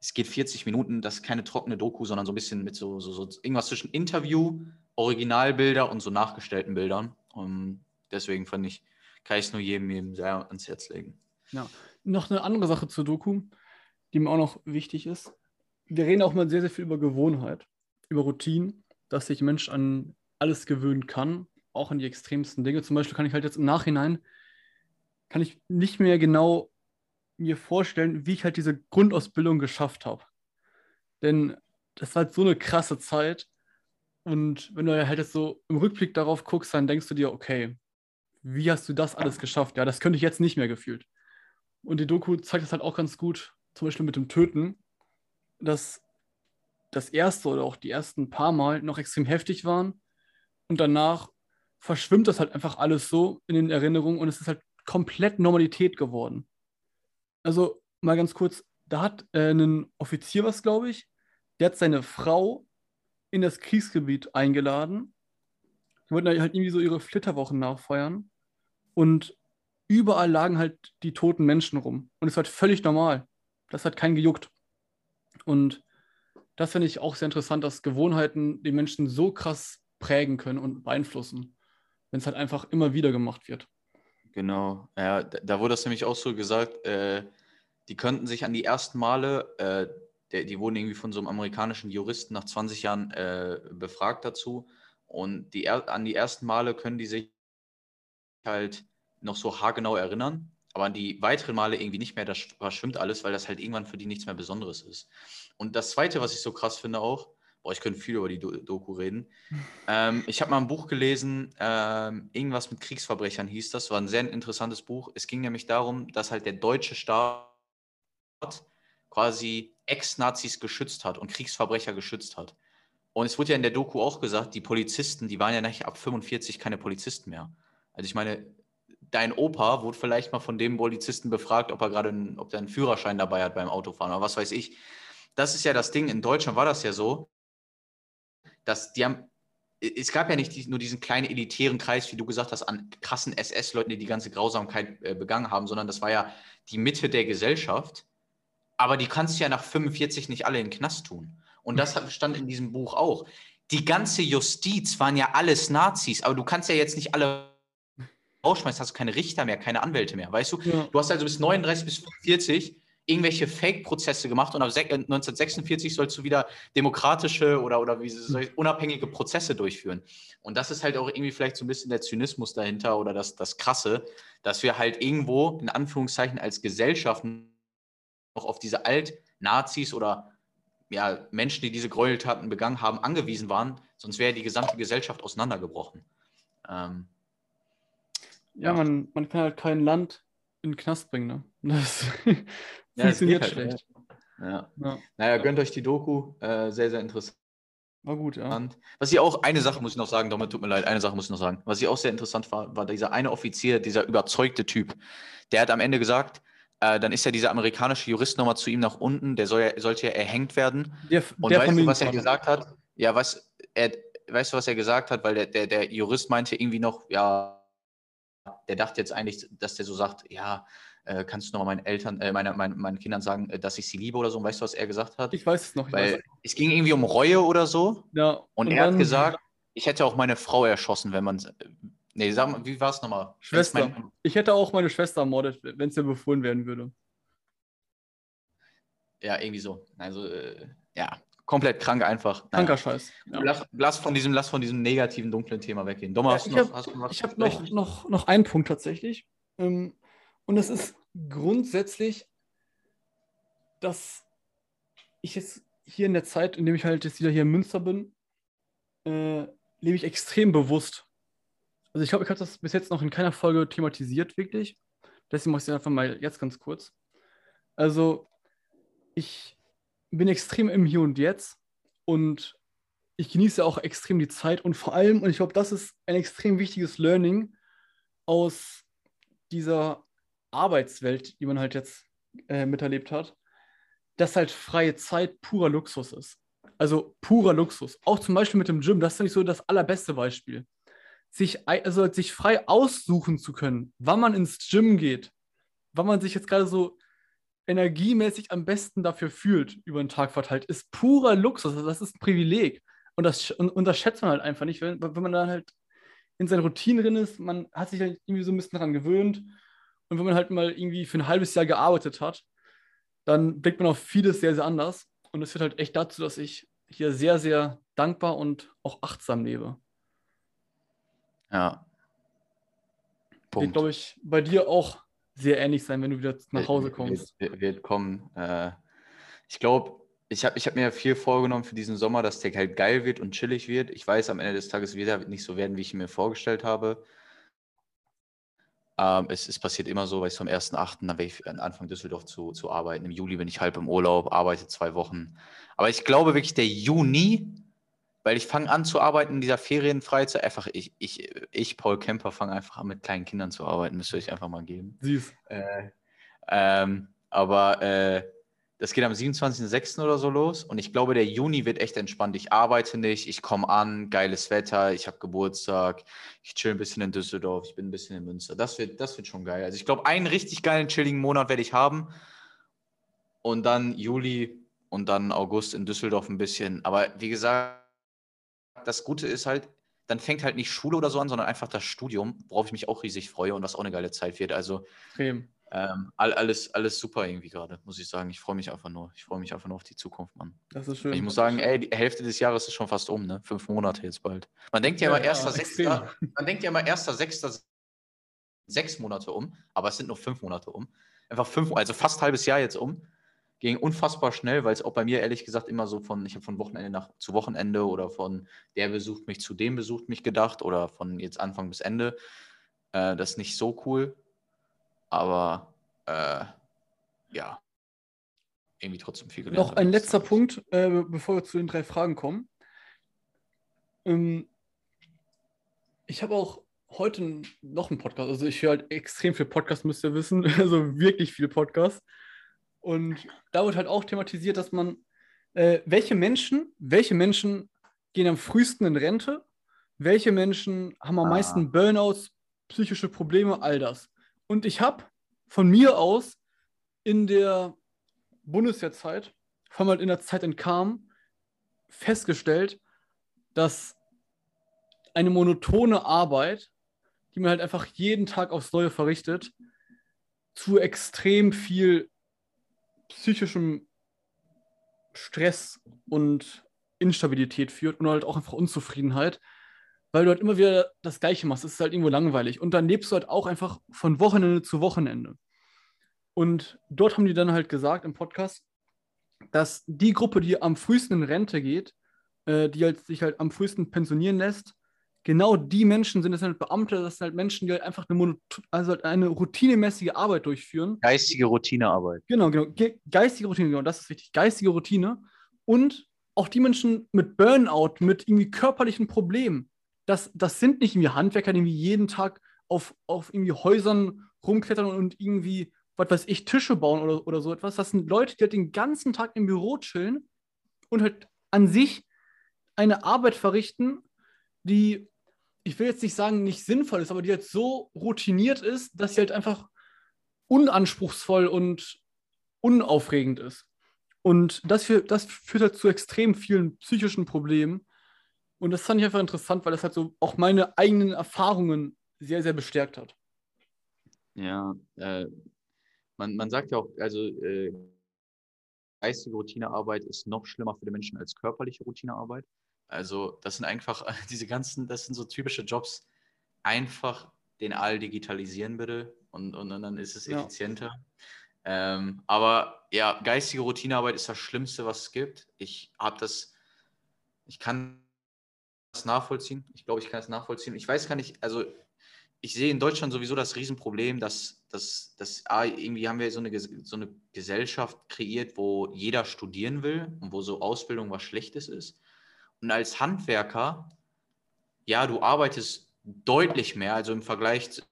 es geht 40 Minuten, das ist keine trockene Doku, sondern so ein bisschen mit so, so, so irgendwas zwischen Interview, Originalbilder und so nachgestellten Bildern. Und deswegen fand ich, kann ich es nur jedem, jedem sehr ans Herz legen. Ja, noch eine andere Sache zur Doku, die mir auch noch wichtig ist. wir reden auch mal sehr, sehr viel über Gewohnheit, über Routinen, dass sich Mensch an alles gewöhnen kann, auch an die extremsten Dinge. Zum Beispiel kann ich halt jetzt im Nachhinein, kann ich nicht mehr genau mir vorstellen, wie ich halt diese Grundausbildung geschafft habe. Denn das war halt so eine krasse Zeit. Und wenn du halt jetzt so im Rückblick darauf guckst, dann denkst du dir, okay, wie hast du das alles geschafft? Ja, das könnte ich jetzt nicht mehr gefühlt. Und die Doku zeigt das halt auch ganz gut, zum Beispiel mit dem Töten, dass das erste oder auch die ersten paar Mal noch extrem heftig waren und danach verschwimmt das halt einfach alles so in den Erinnerungen und es ist halt komplett Normalität geworden. Also mal ganz kurz, da hat äh, ein Offizier was, glaube ich, der hat seine Frau in das Kriegsgebiet eingeladen. Die wollten halt irgendwie so ihre Flitterwochen nachfeiern. Und überall lagen halt die toten Menschen rum. Und es war halt völlig normal. Das hat keinen gejuckt. Und das finde ich auch sehr interessant, dass Gewohnheiten die Menschen so krass prägen können und beeinflussen, wenn es halt einfach immer wieder gemacht wird. Genau, ja, da, wurde das nämlich auch so gesagt, äh, die könnten sich an die ersten Male, äh, der, die wurden irgendwie von so einem amerikanischen Juristen nach 20 Jahren äh, befragt dazu und die, an die ersten Male können die sich halt noch so haargenau erinnern, aber an die weiteren Male irgendwie nicht mehr, da verschwimmt alles, weil das halt irgendwann für die nichts mehr Besonderes ist. Und das Zweite, was ich so krass finde auch, boah, ich könnte viel über die Doku reden. Ähm, ich habe mal ein Buch gelesen, ähm, irgendwas mit Kriegsverbrechern hieß das, war ein sehr interessantes Buch. Es ging nämlich darum, dass halt der deutsche Staat quasi Ex-Nazis geschützt hat und Kriegsverbrecher geschützt hat. Und es wurde ja in der Doku auch gesagt, die Polizisten, die waren ja nicht ab 45 keine Polizisten mehr. Also ich meine, dein Opa wurde vielleicht mal von dem Polizisten befragt, ob er gerade, ob der einen Führerschein dabei hat beim Autofahren oder was weiß ich. Das ist ja das Ding. In Deutschland war das ja so, dass die haben, es gab ja nicht nur diesen kleinen elitären Kreis, wie du gesagt hast, an krassen SS-Leuten, die die ganze Grausamkeit äh, begangen haben, sondern das war ja die Mitte der Gesellschaft. Aber die kannst du ja nach 45 nicht alle in den Knast tun. Und das stand in diesem Buch auch. Die ganze Justiz waren ja alles Nazis, aber du kannst ja jetzt nicht alle rausschmeißen, hast du keine Richter mehr, keine Anwälte mehr, weißt du? Ja. Du hast also bis 39 bis 45 irgendwelche Fake-Prozesse gemacht und ab 1946 äh, sollst du wieder demokratische oder, oder wie unabhängige Prozesse durchführen. Und das ist halt auch irgendwie vielleicht so ein bisschen der Zynismus dahinter oder das, das Krasse, dass wir halt irgendwo in Anführungszeichen als Gesellschaft noch auf diese Alt-Nazis oder ja, Menschen, die diese Gräueltaten begangen haben, angewiesen waren, sonst wäre die gesamte Gesellschaft auseinandergebrochen. Ähm, ja, ja, Man, man kann halt kein Land in den Knast bringen. Ne? Das ja, funktioniert halt, schlecht. Ja. ja. Naja, gönnt euch die Doku. Äh, sehr, sehr interessant. War gut, ja. Was ich auch, eine Sache muss ich noch sagen, Dominik, tut mir leid, eine Sache muss ich noch sagen. Was ich auch sehr interessant war, war dieser eine Offizier, dieser überzeugte Typ. Der hat am Ende gesagt, äh, dann ist ja dieser amerikanische Jurist nochmal zu ihm nach unten, der soll ja, sollte ja erhängt werden. Der, Und der weißt du, was er gesagt hat? Ja, was, er, weißt du, was er gesagt hat? Weil der, der, der Jurist meinte irgendwie noch, ja, der dachte jetzt eigentlich, dass der so sagt, ja, äh, kannst du nochmal meinen Eltern, äh, meine, meine, meinen Kindern sagen, äh, dass ich sie liebe oder so? Und weißt du, was er gesagt hat? Ich weiß es noch. Weil es ging irgendwie um Reue oder so. Ja. Und, und er hat gesagt, ich hätte auch meine Frau erschossen, wenn man. Nee, sag mal, wie war es nochmal? Schwester. Mein, ich hätte auch meine Schwester ermordet, wenn es mir befohlen werden würde. Ja, irgendwie so. Also, äh, ja, komplett krank einfach. Naja. Kranker Scheiß. Ja. Lass, lass, von diesem, lass von diesem negativen, dunklen Thema weggehen. Dommer, ja, hast, du noch, hast du noch, ich habe noch, noch, noch einen Punkt tatsächlich. Ähm, und das ist grundsätzlich, dass ich jetzt hier in der Zeit, in dem ich halt jetzt wieder hier in Münster bin, äh, lebe ich extrem bewusst. Also ich glaube, ich habe das bis jetzt noch in keiner Folge thematisiert, wirklich. Deswegen mache ich es einfach mal jetzt ganz kurz. Also ich bin extrem im Hier und Jetzt und ich genieße auch extrem die Zeit und vor allem, und ich glaube, das ist ein extrem wichtiges Learning aus dieser Arbeitswelt, die man halt jetzt äh, miterlebt hat, dass halt freie Zeit purer Luxus ist. Also purer Luxus. Auch zum Beispiel mit dem Gym, das ist nicht so das allerbeste Beispiel. Sich, also sich frei aussuchen zu können, wann man ins Gym geht, wann man sich jetzt gerade so energiemäßig am besten dafür fühlt, über den Tag verteilt, ist purer Luxus. Also das ist ein Privileg. Und das unterschätzt man halt einfach nicht, wenn, wenn man dann halt in seinen Routinen drin ist, man hat sich halt irgendwie so ein bisschen daran gewöhnt. Und wenn man halt mal irgendwie für ein halbes Jahr gearbeitet hat, dann blickt man auf vieles sehr, sehr anders. Und es führt halt echt dazu, dass ich hier sehr, sehr dankbar und auch achtsam lebe. Ja. Wird, glaube ich, bei dir auch sehr ähnlich sein, wenn du wieder nach Hause kommst. Wird, wird, kommen. Äh, ich glaube, ich habe ich hab mir viel vorgenommen für diesen Sommer, dass der halt geil wird und chillig wird. Ich weiß, am Ende des Tages wird er nicht so werden, wie ich mir vorgestellt habe. Ähm, es, es, passiert immer so, weil ich zum 1.8. dann werde ich Anfang Düsseldorf zu, zu arbeiten. Im Juli bin ich halb im Urlaub, arbeite zwei Wochen. Aber ich glaube wirklich, der Juni, weil ich fange an zu arbeiten in dieser Ferienfreizeit. Einfach, ich, ich, ich Paul Kemper, fange einfach an, mit kleinen Kindern zu arbeiten. Müsste ich einfach mal geben. Süß. Äh, ähm, aber äh, das geht am 27.06. oder so los und ich glaube, der Juni wird echt entspannt. Ich arbeite nicht, ich komme an, geiles Wetter, ich habe Geburtstag, ich chill ein bisschen in Düsseldorf, ich bin ein bisschen in Münster. Das wird, das wird schon geil. Also ich glaube, einen richtig geilen, chilligen Monat werde ich haben und dann Juli und dann August in Düsseldorf ein bisschen. Aber wie gesagt, das Gute ist halt, dann fängt halt nicht Schule oder so an, sondern einfach das Studium, worauf ich mich auch riesig freue und was auch eine geile Zeit wird. Also. Ähm, alles, alles super irgendwie gerade, muss ich sagen. Ich freue mich einfach nur. Ich freue mich einfach nur auf die Zukunft, Mann. Das ist schön. Ich muss sagen, ey, die Hälfte des Jahres ist schon fast um, ne? Fünf Monate jetzt bald. Man denkt ja, ja immer erster, ja, sechster, man denkt ja immer erster, sechster, sechs Monate um, aber es sind nur fünf Monate um. Einfach fünf, also fast halbes Jahr jetzt um. Ging unfassbar schnell, weil es auch bei mir ehrlich gesagt immer so von, ich habe von Wochenende nach zu Wochenende oder von der besucht mich zu dem besucht mich gedacht oder von jetzt Anfang bis Ende. Äh, das ist nicht so cool. Aber äh, ja, irgendwie trotzdem viel gelernt. Noch ein letzter Punkt, äh, bevor wir zu den drei Fragen kommen. Ähm, ich habe auch heute noch einen Podcast. Also ich höre halt extrem viel Podcast, müsst ihr wissen. Also wirklich viel Podcast. Und da wird halt auch thematisiert, dass man, äh, welche Menschen, welche Menschen gehen am frühesten in Rente, welche Menschen haben am ah. meisten Burnouts, psychische Probleme, all das. Und ich habe von mir aus in der Bundeswehrzeit, vor allem halt in der Zeit entkam, festgestellt, dass eine monotone Arbeit, die man halt einfach jeden Tag aufs Neue verrichtet, zu extrem viel psychischem Stress und Instabilität führt und halt auch einfach Unzufriedenheit weil du halt immer wieder das Gleiche machst. Es ist halt irgendwo langweilig. Und dann lebst du halt auch einfach von Wochenende zu Wochenende. Und dort haben die dann halt gesagt im Podcast, dass die Gruppe, die am frühesten in Rente geht, äh, die halt sich halt am frühesten pensionieren lässt, genau die Menschen sind, das sind halt Beamte, das sind halt Menschen, die halt einfach eine, also halt eine routinemäßige Arbeit durchführen. Geistige Routinearbeit. Genau, genau. Ge geistige Routine, genau, das ist wichtig. Geistige Routine. Und auch die Menschen mit Burnout, mit irgendwie körperlichen Problemen, das, das sind nicht irgendwie Handwerker, die irgendwie jeden Tag auf, auf irgendwie Häusern rumklettern und irgendwie, was weiß ich, Tische bauen oder, oder so etwas. Das sind Leute, die halt den ganzen Tag im Büro chillen und halt an sich eine Arbeit verrichten, die, ich will jetzt nicht sagen, nicht sinnvoll ist, aber die halt so routiniert ist, dass sie halt einfach unanspruchsvoll und unaufregend ist. Und das, für, das führt halt zu extrem vielen psychischen Problemen, und das fand ich einfach interessant, weil das halt so auch meine eigenen Erfahrungen sehr, sehr bestärkt hat. Ja, äh, man, man sagt ja auch, also äh, geistige Routinearbeit ist noch schlimmer für die Menschen als körperliche Routinearbeit. Also das sind einfach diese ganzen, das sind so typische Jobs, einfach den all digitalisieren bitte und, und, und dann ist es effizienter. Ja. Ähm, aber ja, geistige Routinearbeit ist das Schlimmste, was es gibt. Ich habe das, ich kann das nachvollziehen. Ich glaube, ich kann es nachvollziehen. Ich weiß gar nicht, also ich sehe in Deutschland sowieso das Riesenproblem, dass, dass, dass ah, irgendwie haben wir so eine, so eine Gesellschaft kreiert, wo jeder studieren will und wo so Ausbildung was Schlechtes ist. Und als Handwerker, ja, du arbeitest deutlich mehr, also im Vergleich zu,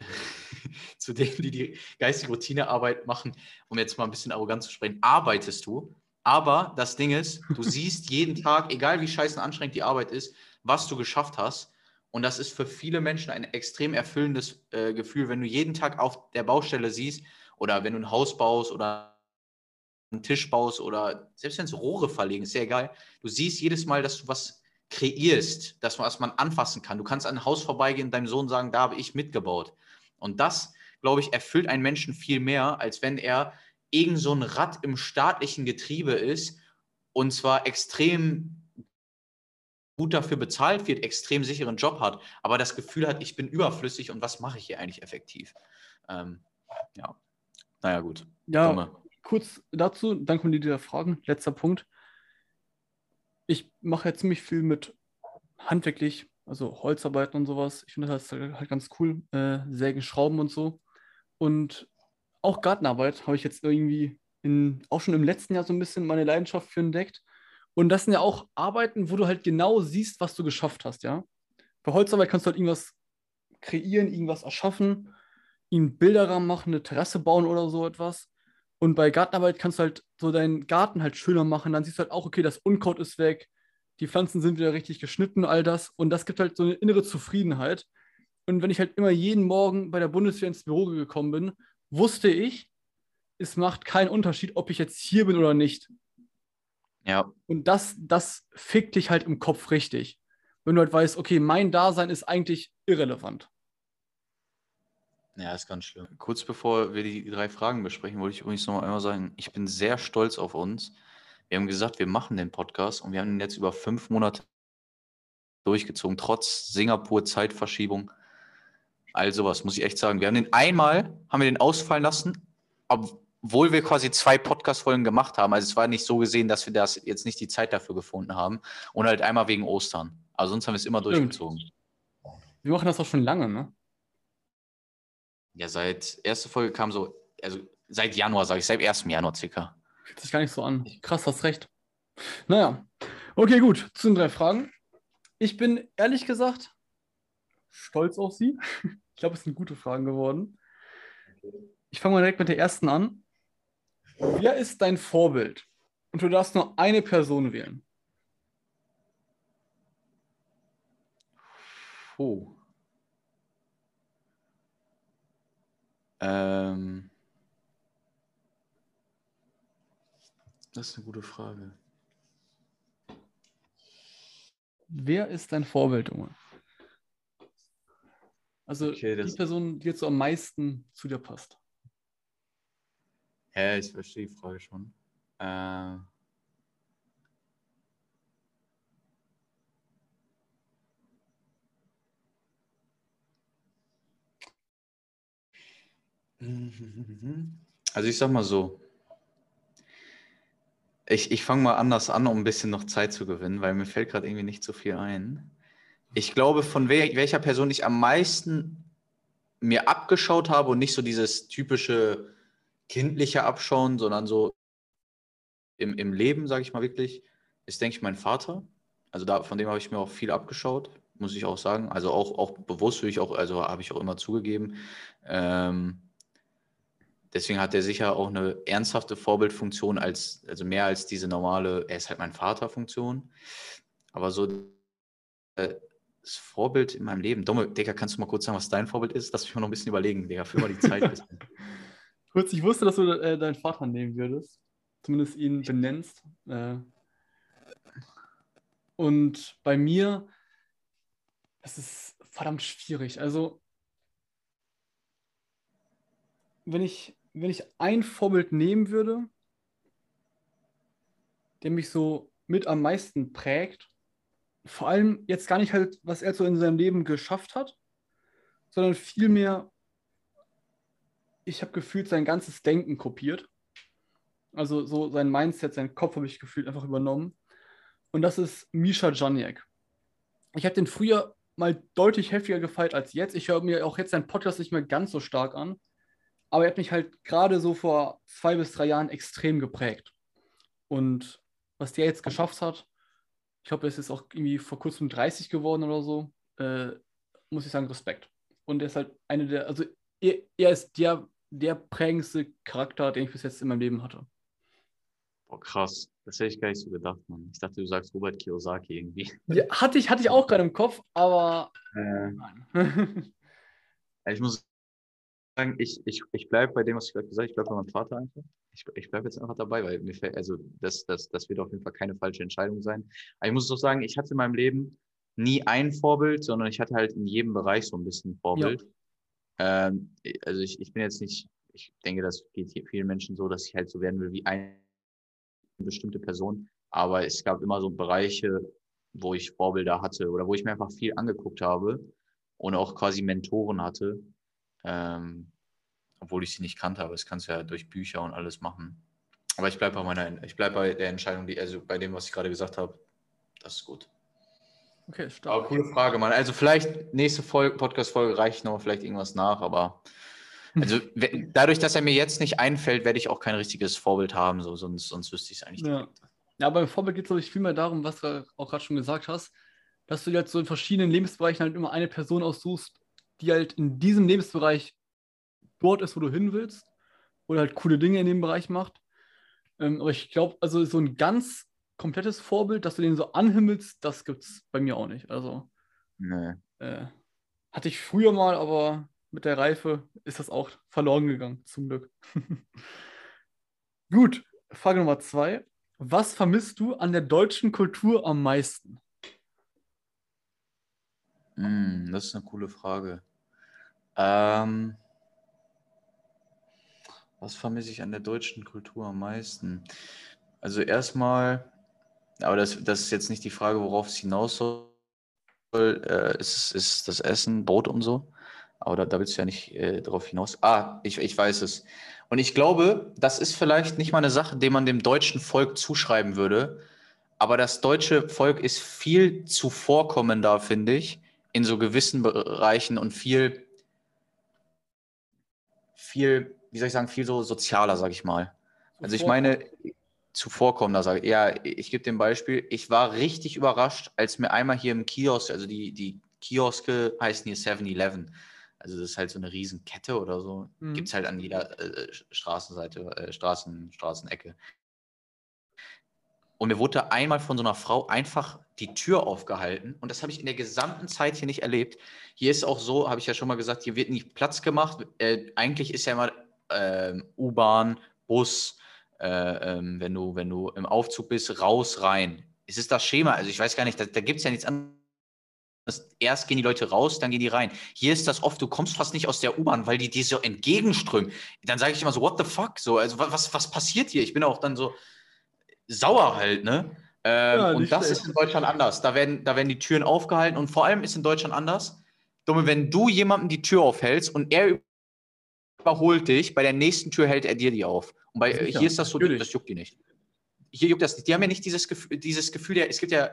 zu denen, die die geistige Routinearbeit machen, um jetzt mal ein bisschen arrogant zu sprechen, arbeitest du aber das Ding ist, du siehst jeden Tag, egal wie scheiße anstrengend die Arbeit ist, was du geschafft hast. Und das ist für viele Menschen ein extrem erfüllendes äh, Gefühl, wenn du jeden Tag auf der Baustelle siehst oder wenn du ein Haus baust oder einen Tisch baust oder selbst wenn es Rohre verlegen, ist ja egal. Du siehst jedes Mal, dass du was kreierst, dass was man anfassen kann. Du kannst an ein Haus vorbeigehen und deinem Sohn sagen, da habe ich mitgebaut. Und das, glaube ich, erfüllt einen Menschen viel mehr, als wenn er irgend so ein Rad im staatlichen Getriebe ist und zwar extrem gut dafür bezahlt wird, extrem sicheren Job hat, aber das Gefühl hat, ich bin überflüssig und was mache ich hier eigentlich effektiv? Ähm, ja, naja, gut. Ja, Dumme. Kurz dazu, dann kommen die dir Fragen. Letzter Punkt. Ich mache ja ziemlich viel mit handwerklich, also Holzarbeiten und sowas. Ich finde das halt ganz cool. Äh, Sägen, Schrauben und so. Und auch Gartenarbeit habe ich jetzt irgendwie in, auch schon im letzten Jahr so ein bisschen meine Leidenschaft für entdeckt. Und das sind ja auch Arbeiten, wo du halt genau siehst, was du geschafft hast, ja. Bei Holzarbeit kannst du halt irgendwas kreieren, irgendwas erschaffen, ihnen Bilderrahmen machen, eine Terrasse bauen oder so etwas. Und bei Gartenarbeit kannst du halt so deinen Garten halt schöner machen. Dann siehst du halt auch, okay, das Unkraut ist weg, die Pflanzen sind wieder richtig geschnitten, all das. Und das gibt halt so eine innere Zufriedenheit. Und wenn ich halt immer jeden Morgen bei der Bundeswehr ins Büro gekommen bin, wusste ich, es macht keinen Unterschied, ob ich jetzt hier bin oder nicht. Ja. Und das, das fickt dich halt im Kopf richtig. Wenn du halt weißt, okay, mein Dasein ist eigentlich irrelevant. Ja, ist ganz schlimm. Kurz bevor wir die drei Fragen besprechen, wollte ich übrigens noch einmal sagen, ich bin sehr stolz auf uns. Wir haben gesagt, wir machen den Podcast und wir haben ihn jetzt über fünf Monate durchgezogen, trotz Singapur-Zeitverschiebung. All sowas, muss ich echt sagen. Wir haben den einmal, haben wir den ausfallen lassen, obwohl wir quasi zwei Podcast-Folgen gemacht haben. Also es war nicht so gesehen, dass wir das jetzt nicht die Zeit dafür gefunden haben. Und halt einmal wegen Ostern. Also sonst haben wir es immer Stimmt. durchgezogen. Wir machen das auch schon lange, ne? Ja, seit erste Folge kam so, also seit Januar, sage ich, seit 1. Januar circa. Fühlt sich gar nicht so an. Krass, hast recht. Naja. Okay, gut. Zu den drei Fragen. Ich bin ehrlich gesagt stolz auf Sie. Ich glaube, es sind gute Fragen geworden. Ich fange mal direkt mit der ersten an. Wer ist dein Vorbild? Und du darfst nur eine Person wählen. Oh. Ähm. Das ist eine gute Frage. Wer ist dein Vorbild, Junge? Also okay, die Person, die jetzt so am meisten zu dir passt. Ja, ich verstehe die Frage schon. Äh, also ich sag mal so, ich, ich fange mal anders an, um ein bisschen noch Zeit zu gewinnen, weil mir fällt gerade irgendwie nicht so viel ein. Ich glaube, von wel welcher Person ich am meisten mir abgeschaut habe und nicht so dieses typische kindliche Abschauen, sondern so im, im Leben, sage ich mal wirklich, ist, denke ich, mein Vater. Also da, von dem habe ich mir auch viel abgeschaut, muss ich auch sagen. Also auch, auch bewusst, ich auch, also habe ich auch immer zugegeben. Ähm, deswegen hat er sicher auch eine ernsthafte Vorbildfunktion, als, also mehr als diese normale, er ist halt mein Vater-Funktion. Aber so äh, das Vorbild in meinem Leben. Domme, Digga, kannst du mal kurz sagen, was dein Vorbild ist? Lass mich mal noch ein bisschen überlegen, Digga. Fühl mal die Zeit. kurz, ich wusste, dass du äh, deinen Vater nehmen würdest. Zumindest ihn benennst. Äh, und bei mir, es ist verdammt schwierig. Also, wenn ich, wenn ich ein Vorbild nehmen würde, der mich so mit am meisten prägt, vor allem jetzt gar nicht halt, was er so in seinem Leben geschafft hat, sondern vielmehr, ich habe gefühlt sein ganzes Denken kopiert. Also so sein Mindset, sein Kopf habe ich gefühlt einfach übernommen. Und das ist Misha Janiak. Ich habe den früher mal deutlich heftiger gefeiert als jetzt. Ich höre mir auch jetzt seinen Podcast nicht mehr ganz so stark an. Aber er hat mich halt gerade so vor zwei bis drei Jahren extrem geprägt. Und was der jetzt geschafft hat, ich glaube, er ist jetzt auch irgendwie vor kurzem 30 geworden oder so, äh, muss ich sagen, Respekt. Und er ist halt eine der, also er, er ist der, der prägendste Charakter, den ich bis jetzt in meinem Leben hatte. Boah, krass. Das hätte ich gar nicht so gedacht, Mann. Ich dachte, du sagst Robert Kiyosaki irgendwie. Ja, hatte, ich, hatte ich auch gerade im Kopf, aber äh, nein. ich muss sagen, ich, ich, ich bleibe bei dem, was ich gerade gesagt habe. Ich bleibe bei meinem Vater einfach ich, ich bleibe jetzt einfach dabei, weil mir fällt, also das, das, das wird auf jeden Fall keine falsche Entscheidung sein. Aber ich muss doch sagen, ich hatte in meinem Leben nie ein Vorbild, sondern ich hatte halt in jedem Bereich so ein bisschen ein Vorbild. Ja. Ähm, also ich, ich bin jetzt nicht ich denke, das geht hier vielen Menschen so, dass ich halt so werden will wie eine bestimmte Person. Aber es gab immer so Bereiche, wo ich Vorbilder hatte oder wo ich mir einfach viel angeguckt habe und auch quasi Mentoren hatte, ähm, obwohl ich sie nicht kannte, aber das kannst du ja durch Bücher und alles machen. Aber ich bleibe bei meiner, ich bleibe bei der Entscheidung, die, also bei dem, was ich gerade gesagt habe. Das ist gut. Okay, stark. Aber coole Frage, Mann. Also vielleicht nächste Podcast-Folge reicht noch vielleicht irgendwas nach, aber also dadurch, dass er mir jetzt nicht einfällt, werde ich auch kein richtiges Vorbild haben, so, sonst, sonst wüsste ich es eigentlich ja. direkt. Ja, beim Vorbild geht es, glaube ich, viel mehr darum, was du auch gerade schon gesagt hast, dass du halt so in verschiedenen Lebensbereichen halt immer eine Person aussuchst, die halt in diesem Lebensbereich dort ist, wo du hin willst, oder halt coole Dinge in dem Bereich macht. Ähm, aber ich glaube, also so ein ganz komplettes Vorbild, dass du den so anhimmelst, das gibt es bei mir auch nicht. Also nee. äh, hatte ich früher mal, aber mit der Reife ist das auch verloren gegangen, zum Glück. Gut, Frage Nummer zwei. Was vermisst du an der deutschen Kultur am meisten? Mm, das ist eine coole Frage. Ähm, was vermisse ich an der deutschen Kultur am meisten? Also erstmal, aber das, das ist jetzt nicht die Frage, worauf es hinaus soll, äh, ist, ist das Essen, Brot und so. Aber da, da willst du ja nicht äh, darauf hinaus. Ah, ich, ich weiß es. Und ich glaube, das ist vielleicht nicht mal eine Sache, die man dem deutschen Volk zuschreiben würde. Aber das deutsche Volk ist viel zuvorkommender, finde ich, in so gewissen Bereichen und viel, viel, wie soll ich sagen, viel so sozialer, sag ich mal. Also ich meine, zuvorkommender, sage ich. Ja, ich gebe dem Beispiel. Ich war richtig überrascht, als mir einmal hier im Kiosk, also die, die Kioske heißen hier 7-Eleven. Also das ist halt so eine Riesenkette oder so. Mhm. Gibt es halt an jeder äh, Straßenseite, äh, Straßen, Straßenecke. Und mir wurde einmal von so einer Frau einfach die Tür aufgehalten. Und das habe ich in der gesamten Zeit hier nicht erlebt. Hier ist auch so, habe ich ja schon mal gesagt, hier wird nicht Platz gemacht. Äh, eigentlich ist ja immer äh, U-Bahn, Bus, äh, ähm, wenn, du, wenn du im Aufzug bist, raus, rein. Es ist das Schema. Also ich weiß gar nicht, da, da gibt es ja nichts anderes erst gehen die Leute raus, dann gehen die rein. Hier ist das oft, du kommst fast nicht aus der U-Bahn, weil die dir so entgegenströmen. Dann sage ich immer so, what the fuck? So, also was, was passiert hier? Ich bin auch dann so sauer halt, ne? Ähm, ja, und das schlecht. ist in Deutschland anders. Da werden, da werden die Türen aufgehalten und vor allem ist in Deutschland anders. Dumme, wenn du jemandem die Tür aufhältst und er überholt dich, bei der nächsten Tür hält er dir die auf. Und bei, Sicher, hier ist das so, natürlich. das juckt die nicht. Hier juckt das nicht. Die haben ja nicht dieses Gefühl, dieses Gefühl, es gibt ja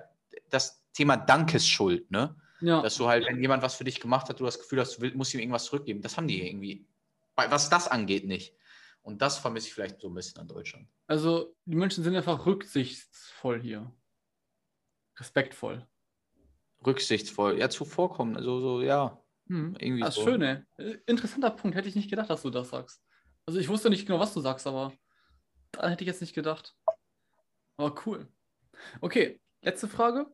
das Thema Dankesschuld, ne? Ja. Dass du halt, wenn jemand was für dich gemacht hat, du das Gefühl hast, du musst ihm irgendwas zurückgeben. Das haben die irgendwie, was das angeht, nicht. Und das vermisse ich vielleicht so ein bisschen an Deutschland. Also, die Menschen sind einfach rücksichtsvoll hier. Respektvoll. Rücksichtsvoll. Ja, zuvorkommen. Also, so, ja. Hm. Irgendwie das so. Schöne. Interessanter Punkt. Hätte ich nicht gedacht, dass du das sagst. Also, ich wusste nicht genau, was du sagst, aber da hätte ich jetzt nicht gedacht. Aber cool. Okay, letzte Frage.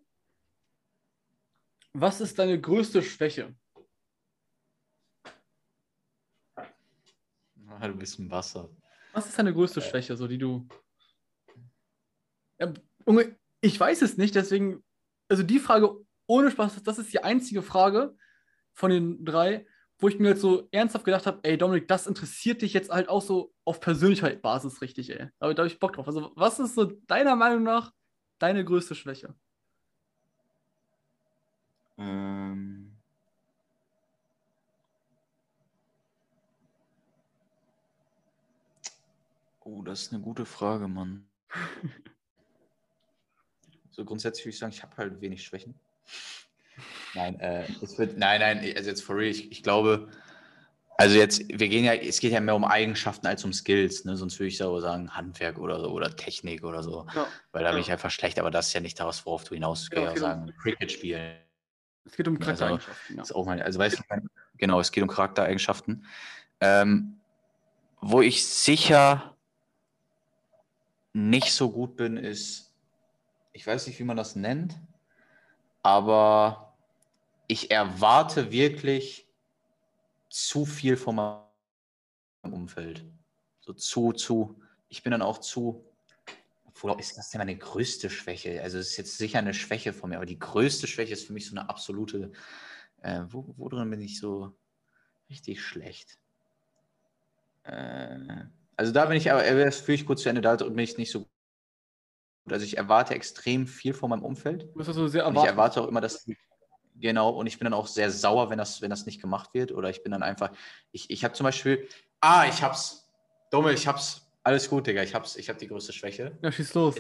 Was ist deine größte Schwäche? Ah, du bist ein Wasser. Was ist deine größte Schwäche, so die du. Ja, ich weiß es nicht, deswegen. Also die Frage ohne Spaß, das ist die einzige Frage von den drei, wo ich mir jetzt so ernsthaft gedacht habe, ey Dominik, das interessiert dich jetzt halt auch so auf persönlicher Basis richtig, ey. Aber da habe ich Bock drauf. Also was ist so deiner Meinung nach deine größte Schwäche? Ähm. Oh, das ist eine gute Frage, Mann. so grundsätzlich würde ich sagen, ich habe halt wenig Schwächen. Nein, äh, es wird, nein, nein, also jetzt for real, ich, ich glaube, also jetzt, wir gehen ja, es geht ja mehr um Eigenschaften als um Skills, ne? Sonst würde ich so sagen, Handwerk oder so oder Technik oder so. Ja. Weil da bin ich einfach schlecht, aber das ist ja nicht das, worauf du hinaus ja, ja sagen, Cricket spielen. Es geht um also, Charaktereigenschaften. Also, ja. ist auch mal, also weißt du, genau, es geht um Charaktereigenschaften. Ähm, wo ich sicher nicht so gut bin, ist, ich weiß nicht, wie man das nennt, aber ich erwarte wirklich zu viel von meinem Umfeld. So zu, zu, ich bin dann auch zu obwohl ist das denn meine größte Schwäche? Also es ist jetzt sicher eine Schwäche von mir, aber die größte Schwäche ist für mich so eine absolute, äh, wo, wo drin bin ich so richtig schlecht? Äh, also da bin ich aber, das führe ich kurz zu Ende, da bin ich nicht so gut. Also ich erwarte extrem viel von meinem Umfeld. Du bist also sehr Und ich erwarte auch immer, dass. Genau, und ich bin dann auch sehr sauer, wenn das, wenn das nicht gemacht wird. Oder ich bin dann einfach. Ich, ich habe zum Beispiel. Ah, ich hab's. Dumme, ich hab's. Alles gut, Digga. Ich hab's. Ich habe die größte Schwäche. Ja, schieß los.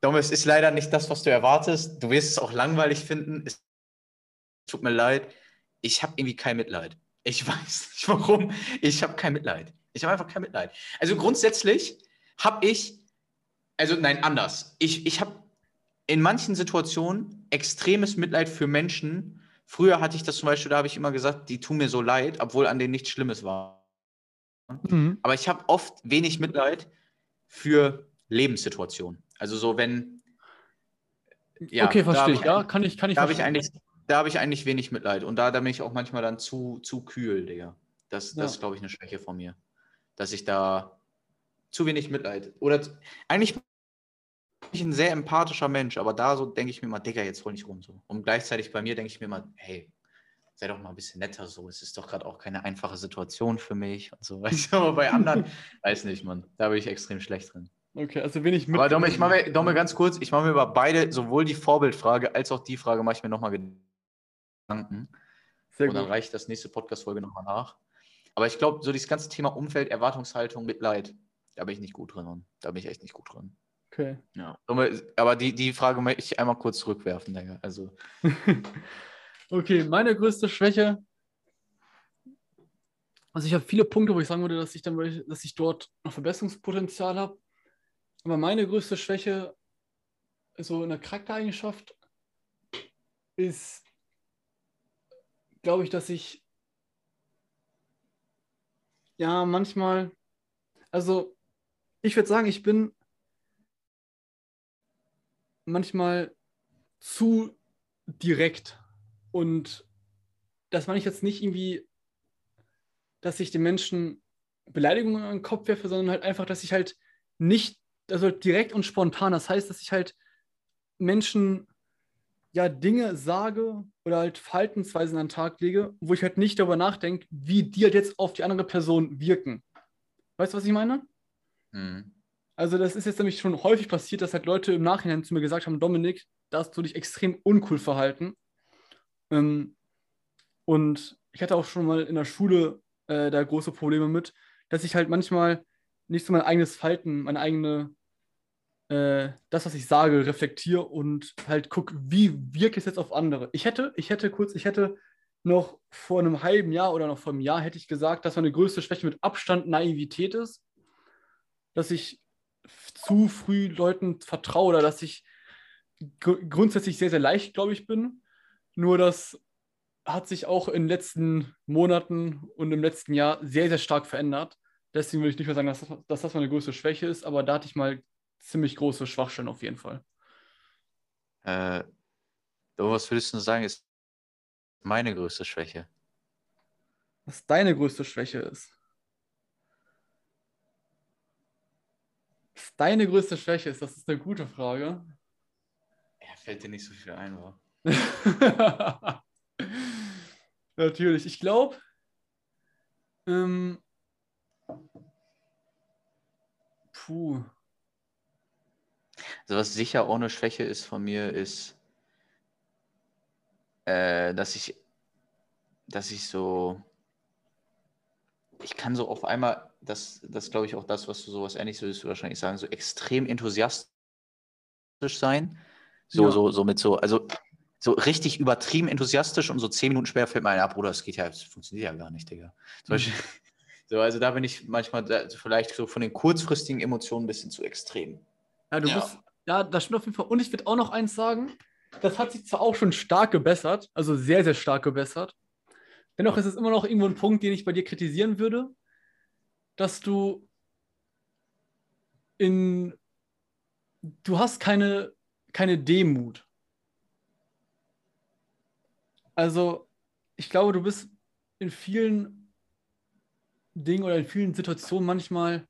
Dumme, es ist leider nicht das, was du erwartest. Du wirst es auch langweilig finden. Es tut mir leid. Ich habe irgendwie kein Mitleid. Ich weiß nicht warum. Ich habe kein Mitleid. Ich habe einfach kein Mitleid. Also grundsätzlich habe ich, also nein, anders. Ich, ich habe in manchen Situationen extremes Mitleid für Menschen. Früher hatte ich das zum Beispiel, da habe ich immer gesagt, die tun mir so leid, obwohl an denen nichts Schlimmes war. Mhm. Aber ich habe oft wenig Mitleid für Lebenssituationen. Also so, wenn. Ja, okay, verstehe ich. Ja, kann ich, kann ich da habe ich eigentlich, da habe ich eigentlich wenig Mitleid. Und da, da bin ich auch manchmal dann zu, zu kühl, Digga. Das, das Ja. ist, glaube ich, eine Schwäche von mir. Dass ich da zu wenig Mitleid. Oder eigentlich bin ich ein sehr empathischer Mensch, aber da so denke ich mir mal, Digga, jetzt hol nicht rum. So. Und gleichzeitig bei mir denke ich mir mal, hey, sei doch mal ein bisschen netter so. Es ist doch gerade auch keine einfache Situation für mich und so. Weißt du, aber bei anderen, weiß nicht, Mann. Da bin ich extrem schlecht drin. Okay, also wenig mit. Aber Domme, ich mache mir, Domme, ganz kurz, ich mache mir über beide, sowohl die Vorbildfrage als auch die Frage, mache ich mir nochmal Gedanken. Sehr und dann gut. reicht das nächste Podcast-Folge nochmal nach. Aber ich glaube, so dieses ganze Thema Umfeld, Erwartungshaltung, Mitleid, da bin ich nicht gut drin. Da bin ich echt nicht gut drin. Okay. Ja. Aber die, die Frage möchte ich einmal kurz zurückwerfen, Digga. Also, Okay, meine größte Schwäche. Also ich habe viele Punkte, wo ich sagen würde, dass ich dann, dass ich dort noch Verbesserungspotenzial habe. Aber meine größte Schwäche, so eine Charaktereigenschaft, ist, glaube ich, dass ich ja manchmal, also ich würde sagen, ich bin manchmal zu direkt. Und das meine ich jetzt nicht irgendwie, dass ich den Menschen Beleidigungen an den Kopf werfe, sondern halt einfach, dass ich halt nicht, also direkt und spontan. Das heißt, dass ich halt Menschen ja Dinge sage oder halt Verhaltensweisen an den Tag lege, wo ich halt nicht darüber nachdenke, wie die halt jetzt auf die andere Person wirken. Weißt du, was ich meine? hm. Also das ist jetzt nämlich schon häufig passiert, dass halt Leute im Nachhinein zu mir gesagt haben, Dominik, da hast du dich extrem uncool verhalten. Ähm, und ich hatte auch schon mal in der Schule äh, da große Probleme mit, dass ich halt manchmal nicht so mein eigenes Verhalten, meine eigene, äh, das, was ich sage, reflektiere und halt gucke, wie wirkt es jetzt auf andere. Ich hätte, ich hätte kurz, ich hätte noch vor einem halben Jahr oder noch vor einem Jahr hätte ich gesagt, dass meine größte Schwäche mit Abstand Naivität ist. Dass ich zu früh Leuten vertraue oder dass ich gr grundsätzlich sehr, sehr leicht, glaube ich, bin. Nur das hat sich auch in den letzten Monaten und im letzten Jahr sehr, sehr stark verändert. Deswegen würde ich nicht mehr sagen, dass das, dass das meine größte Schwäche ist, aber da hatte ich mal ziemlich große Schwachstellen auf jeden Fall. Äh, was würdest du sagen, ist meine größte Schwäche? Was deine größte Schwäche ist. Was deine größte Schwäche ist, das ist eine gute Frage. Ja, fällt dir nicht so viel ein, wa? Natürlich. Ich glaube, ähm, puh, Also was sicher ohne Schwäche ist von mir, ist, äh, dass ich, dass ich so, ich kann so auf einmal, das, das glaube ich auch das, was du sowas ähnliches würdest du wahrscheinlich sagen, so extrem enthusiastisch sein. So, Ja. so, so mit so, also so richtig übertrieben enthusiastisch und so zehn Minuten später fällt mir ein, ja, Bruder, das geht ja, das funktioniert ja gar nicht, Digga. Zum Beispiel, so, also da bin ich manchmal da, vielleicht so von den kurzfristigen Emotionen ein bisschen zu extrem. Ja, du Ja. bist, ja, das stimmt auf jeden Fall. Und ich würde auch noch eins sagen, das hat sich zwar auch schon stark gebessert, also sehr, sehr stark gebessert. Dennoch ist es immer noch irgendwo ein Punkt, den ich bei dir kritisieren würde, dass du in, du hast keine, keine Demut. Also, ich glaube, du bist in vielen Dingen oder in vielen Situationen manchmal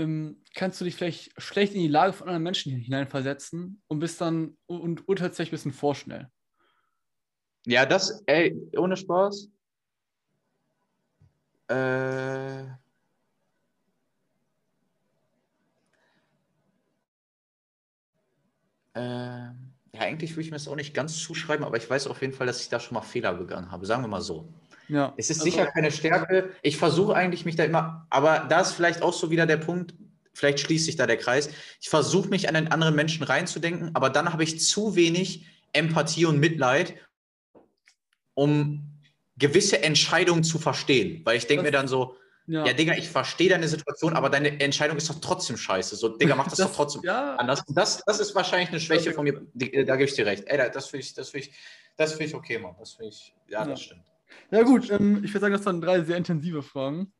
ähm, kannst du dich vielleicht schlecht in die Lage von anderen Menschen hineinversetzen und bist dann und urteilst vielleicht ein bisschen vorschnell. Ja, das, ey, ohne Spaß. Äh. Äh, ja, eigentlich würde ich mir das auch nicht ganz zuschreiben, aber ich weiß auf jeden Fall, dass ich da schon mal Fehler begangen habe. Sagen wir mal so. Ja. Es ist also- sicher keine Stärke. Ich versuche eigentlich mich da immer, aber da ist vielleicht auch so wieder der Punkt, vielleicht schließt sich da der Kreis. Ich versuche mich an den anderen Menschen reinzudenken, aber dann habe ich zu wenig Empathie und Mitleid, um gewisse Entscheidungen zu verstehen. Weil ich denke mir Das- dann so, Ja, ja, Digga, ich verstehe deine Situation, aber deine Entscheidung ist doch trotzdem scheiße. So, Digga, mach das, doch trotzdem Ja, anders. Das, das ist wahrscheinlich eine Schwäche von mir. Da gebe ich dir recht. Ey, da- das finde ich, das finde ich, das finde ich okay, Mann. Das finde ich, ja, Ja. das stimmt. Ja gut, ähm, ich würde sagen, das waren drei sehr intensive Fragen.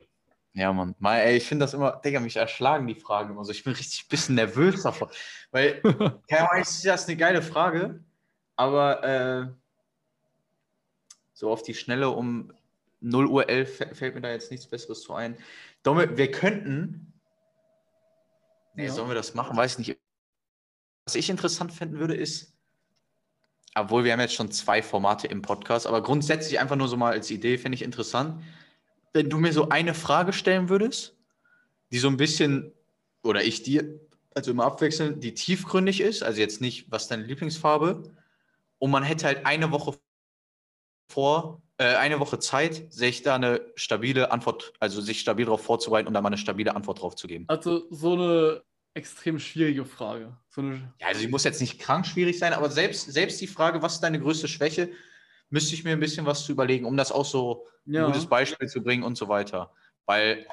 Ja, Mann. Mal, ey, ich finde das immer, Digga, mich erschlagen die Fragen immer so. Ich bin richtig ein bisschen nervös davon. Weil, keine Ahnung, ist das eine geile Frage, aber äh, so auf die Schnelle um 0 Uhr 11 fä- fällt mir da jetzt nichts Besseres zu ein. Domme, wir könnten, nee, Ja. sollen wir das machen? Weiß nicht. Was ich interessant finden würde, ist, obwohl wir haben jetzt schon zwei Formate im Podcast, aber grundsätzlich einfach nur so mal als Idee, finde ich interessant, wenn du mir so eine Frage stellen würdest, die so ein bisschen, oder ich dir, also immer abwechselnd, die tiefgründig ist, also jetzt nicht, was deine Lieblingsfarbe, und man hätte halt eine Woche vor, äh, eine Woche Zeit, sich da eine stabile Antwort, also sich stabil darauf vorzubereiten und da mal eine stabile Antwort drauf zu geben. Also so eine extrem schwierige Frage. So eine, Ja, also die muss jetzt nicht krank schwierig sein, aber selbst, selbst die Frage, was ist deine größte Schwäche, müsste ich mir ein bisschen was zu überlegen, um das auch so ein ja. gutes Beispiel zu bringen und so weiter. Weil,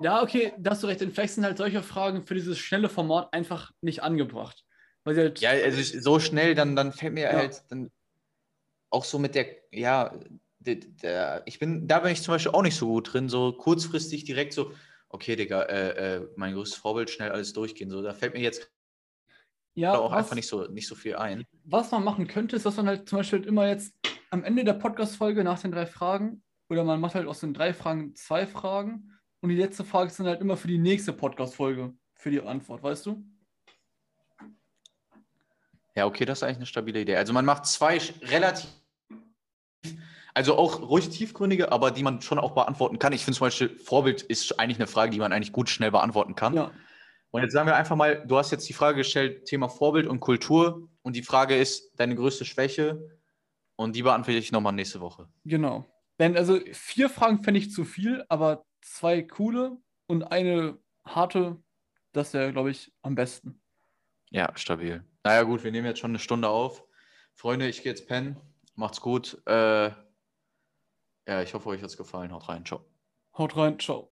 ja, okay, da hast du recht. Vielleicht sind halt solche Fragen für dieses schnelle Format einfach nicht angebracht. Weil sie halt, ja, also so schnell, dann, dann fällt mir Ja. halt dann auch so mit der, ja, ich bin, da bin ich zum Beispiel auch nicht so gut drin, so kurzfristig direkt so, okay, Digga, äh, äh, mein größtes Vorbild, schnell alles durchgehen. So, da fällt mir jetzt ja, auch was, einfach nicht so, nicht so viel ein. was man machen könnte, ist, dass man halt zum Beispiel immer jetzt am Ende der Podcast-Folge nach den drei Fragen oder man macht halt aus den drei Fragen zwei Fragen und die letzte Frage ist dann halt immer für die nächste Podcast-Folge für die Antwort, weißt du? Ja, okay, das ist eigentlich eine stabile Idee. Also man macht zwei relativ, also auch ruhig tiefgründige, aber die man schon auch beantworten kann. Ich finde zum Beispiel, Vorbild ist eigentlich eine Frage, die man eigentlich gut schnell beantworten kann. Ja. Und jetzt sagen wir einfach mal, du hast jetzt die Frage gestellt, Thema Vorbild und Kultur. Und die Frage ist, deine größte Schwäche. Und die beantworte ich nochmal nächste Woche. Genau. Denn also vier Fragen fände ich zu viel, aber zwei coole und eine harte, das wäre, glaube ich, am besten. Ja, stabil. Naja, gut, wir nehmen jetzt schon eine Stunde auf. Freunde, ich gehe jetzt pennen. Macht's gut. Äh, ja, ich hoffe, euch hat's gefallen. Haut rein. Ciao. Haut rein, ciao.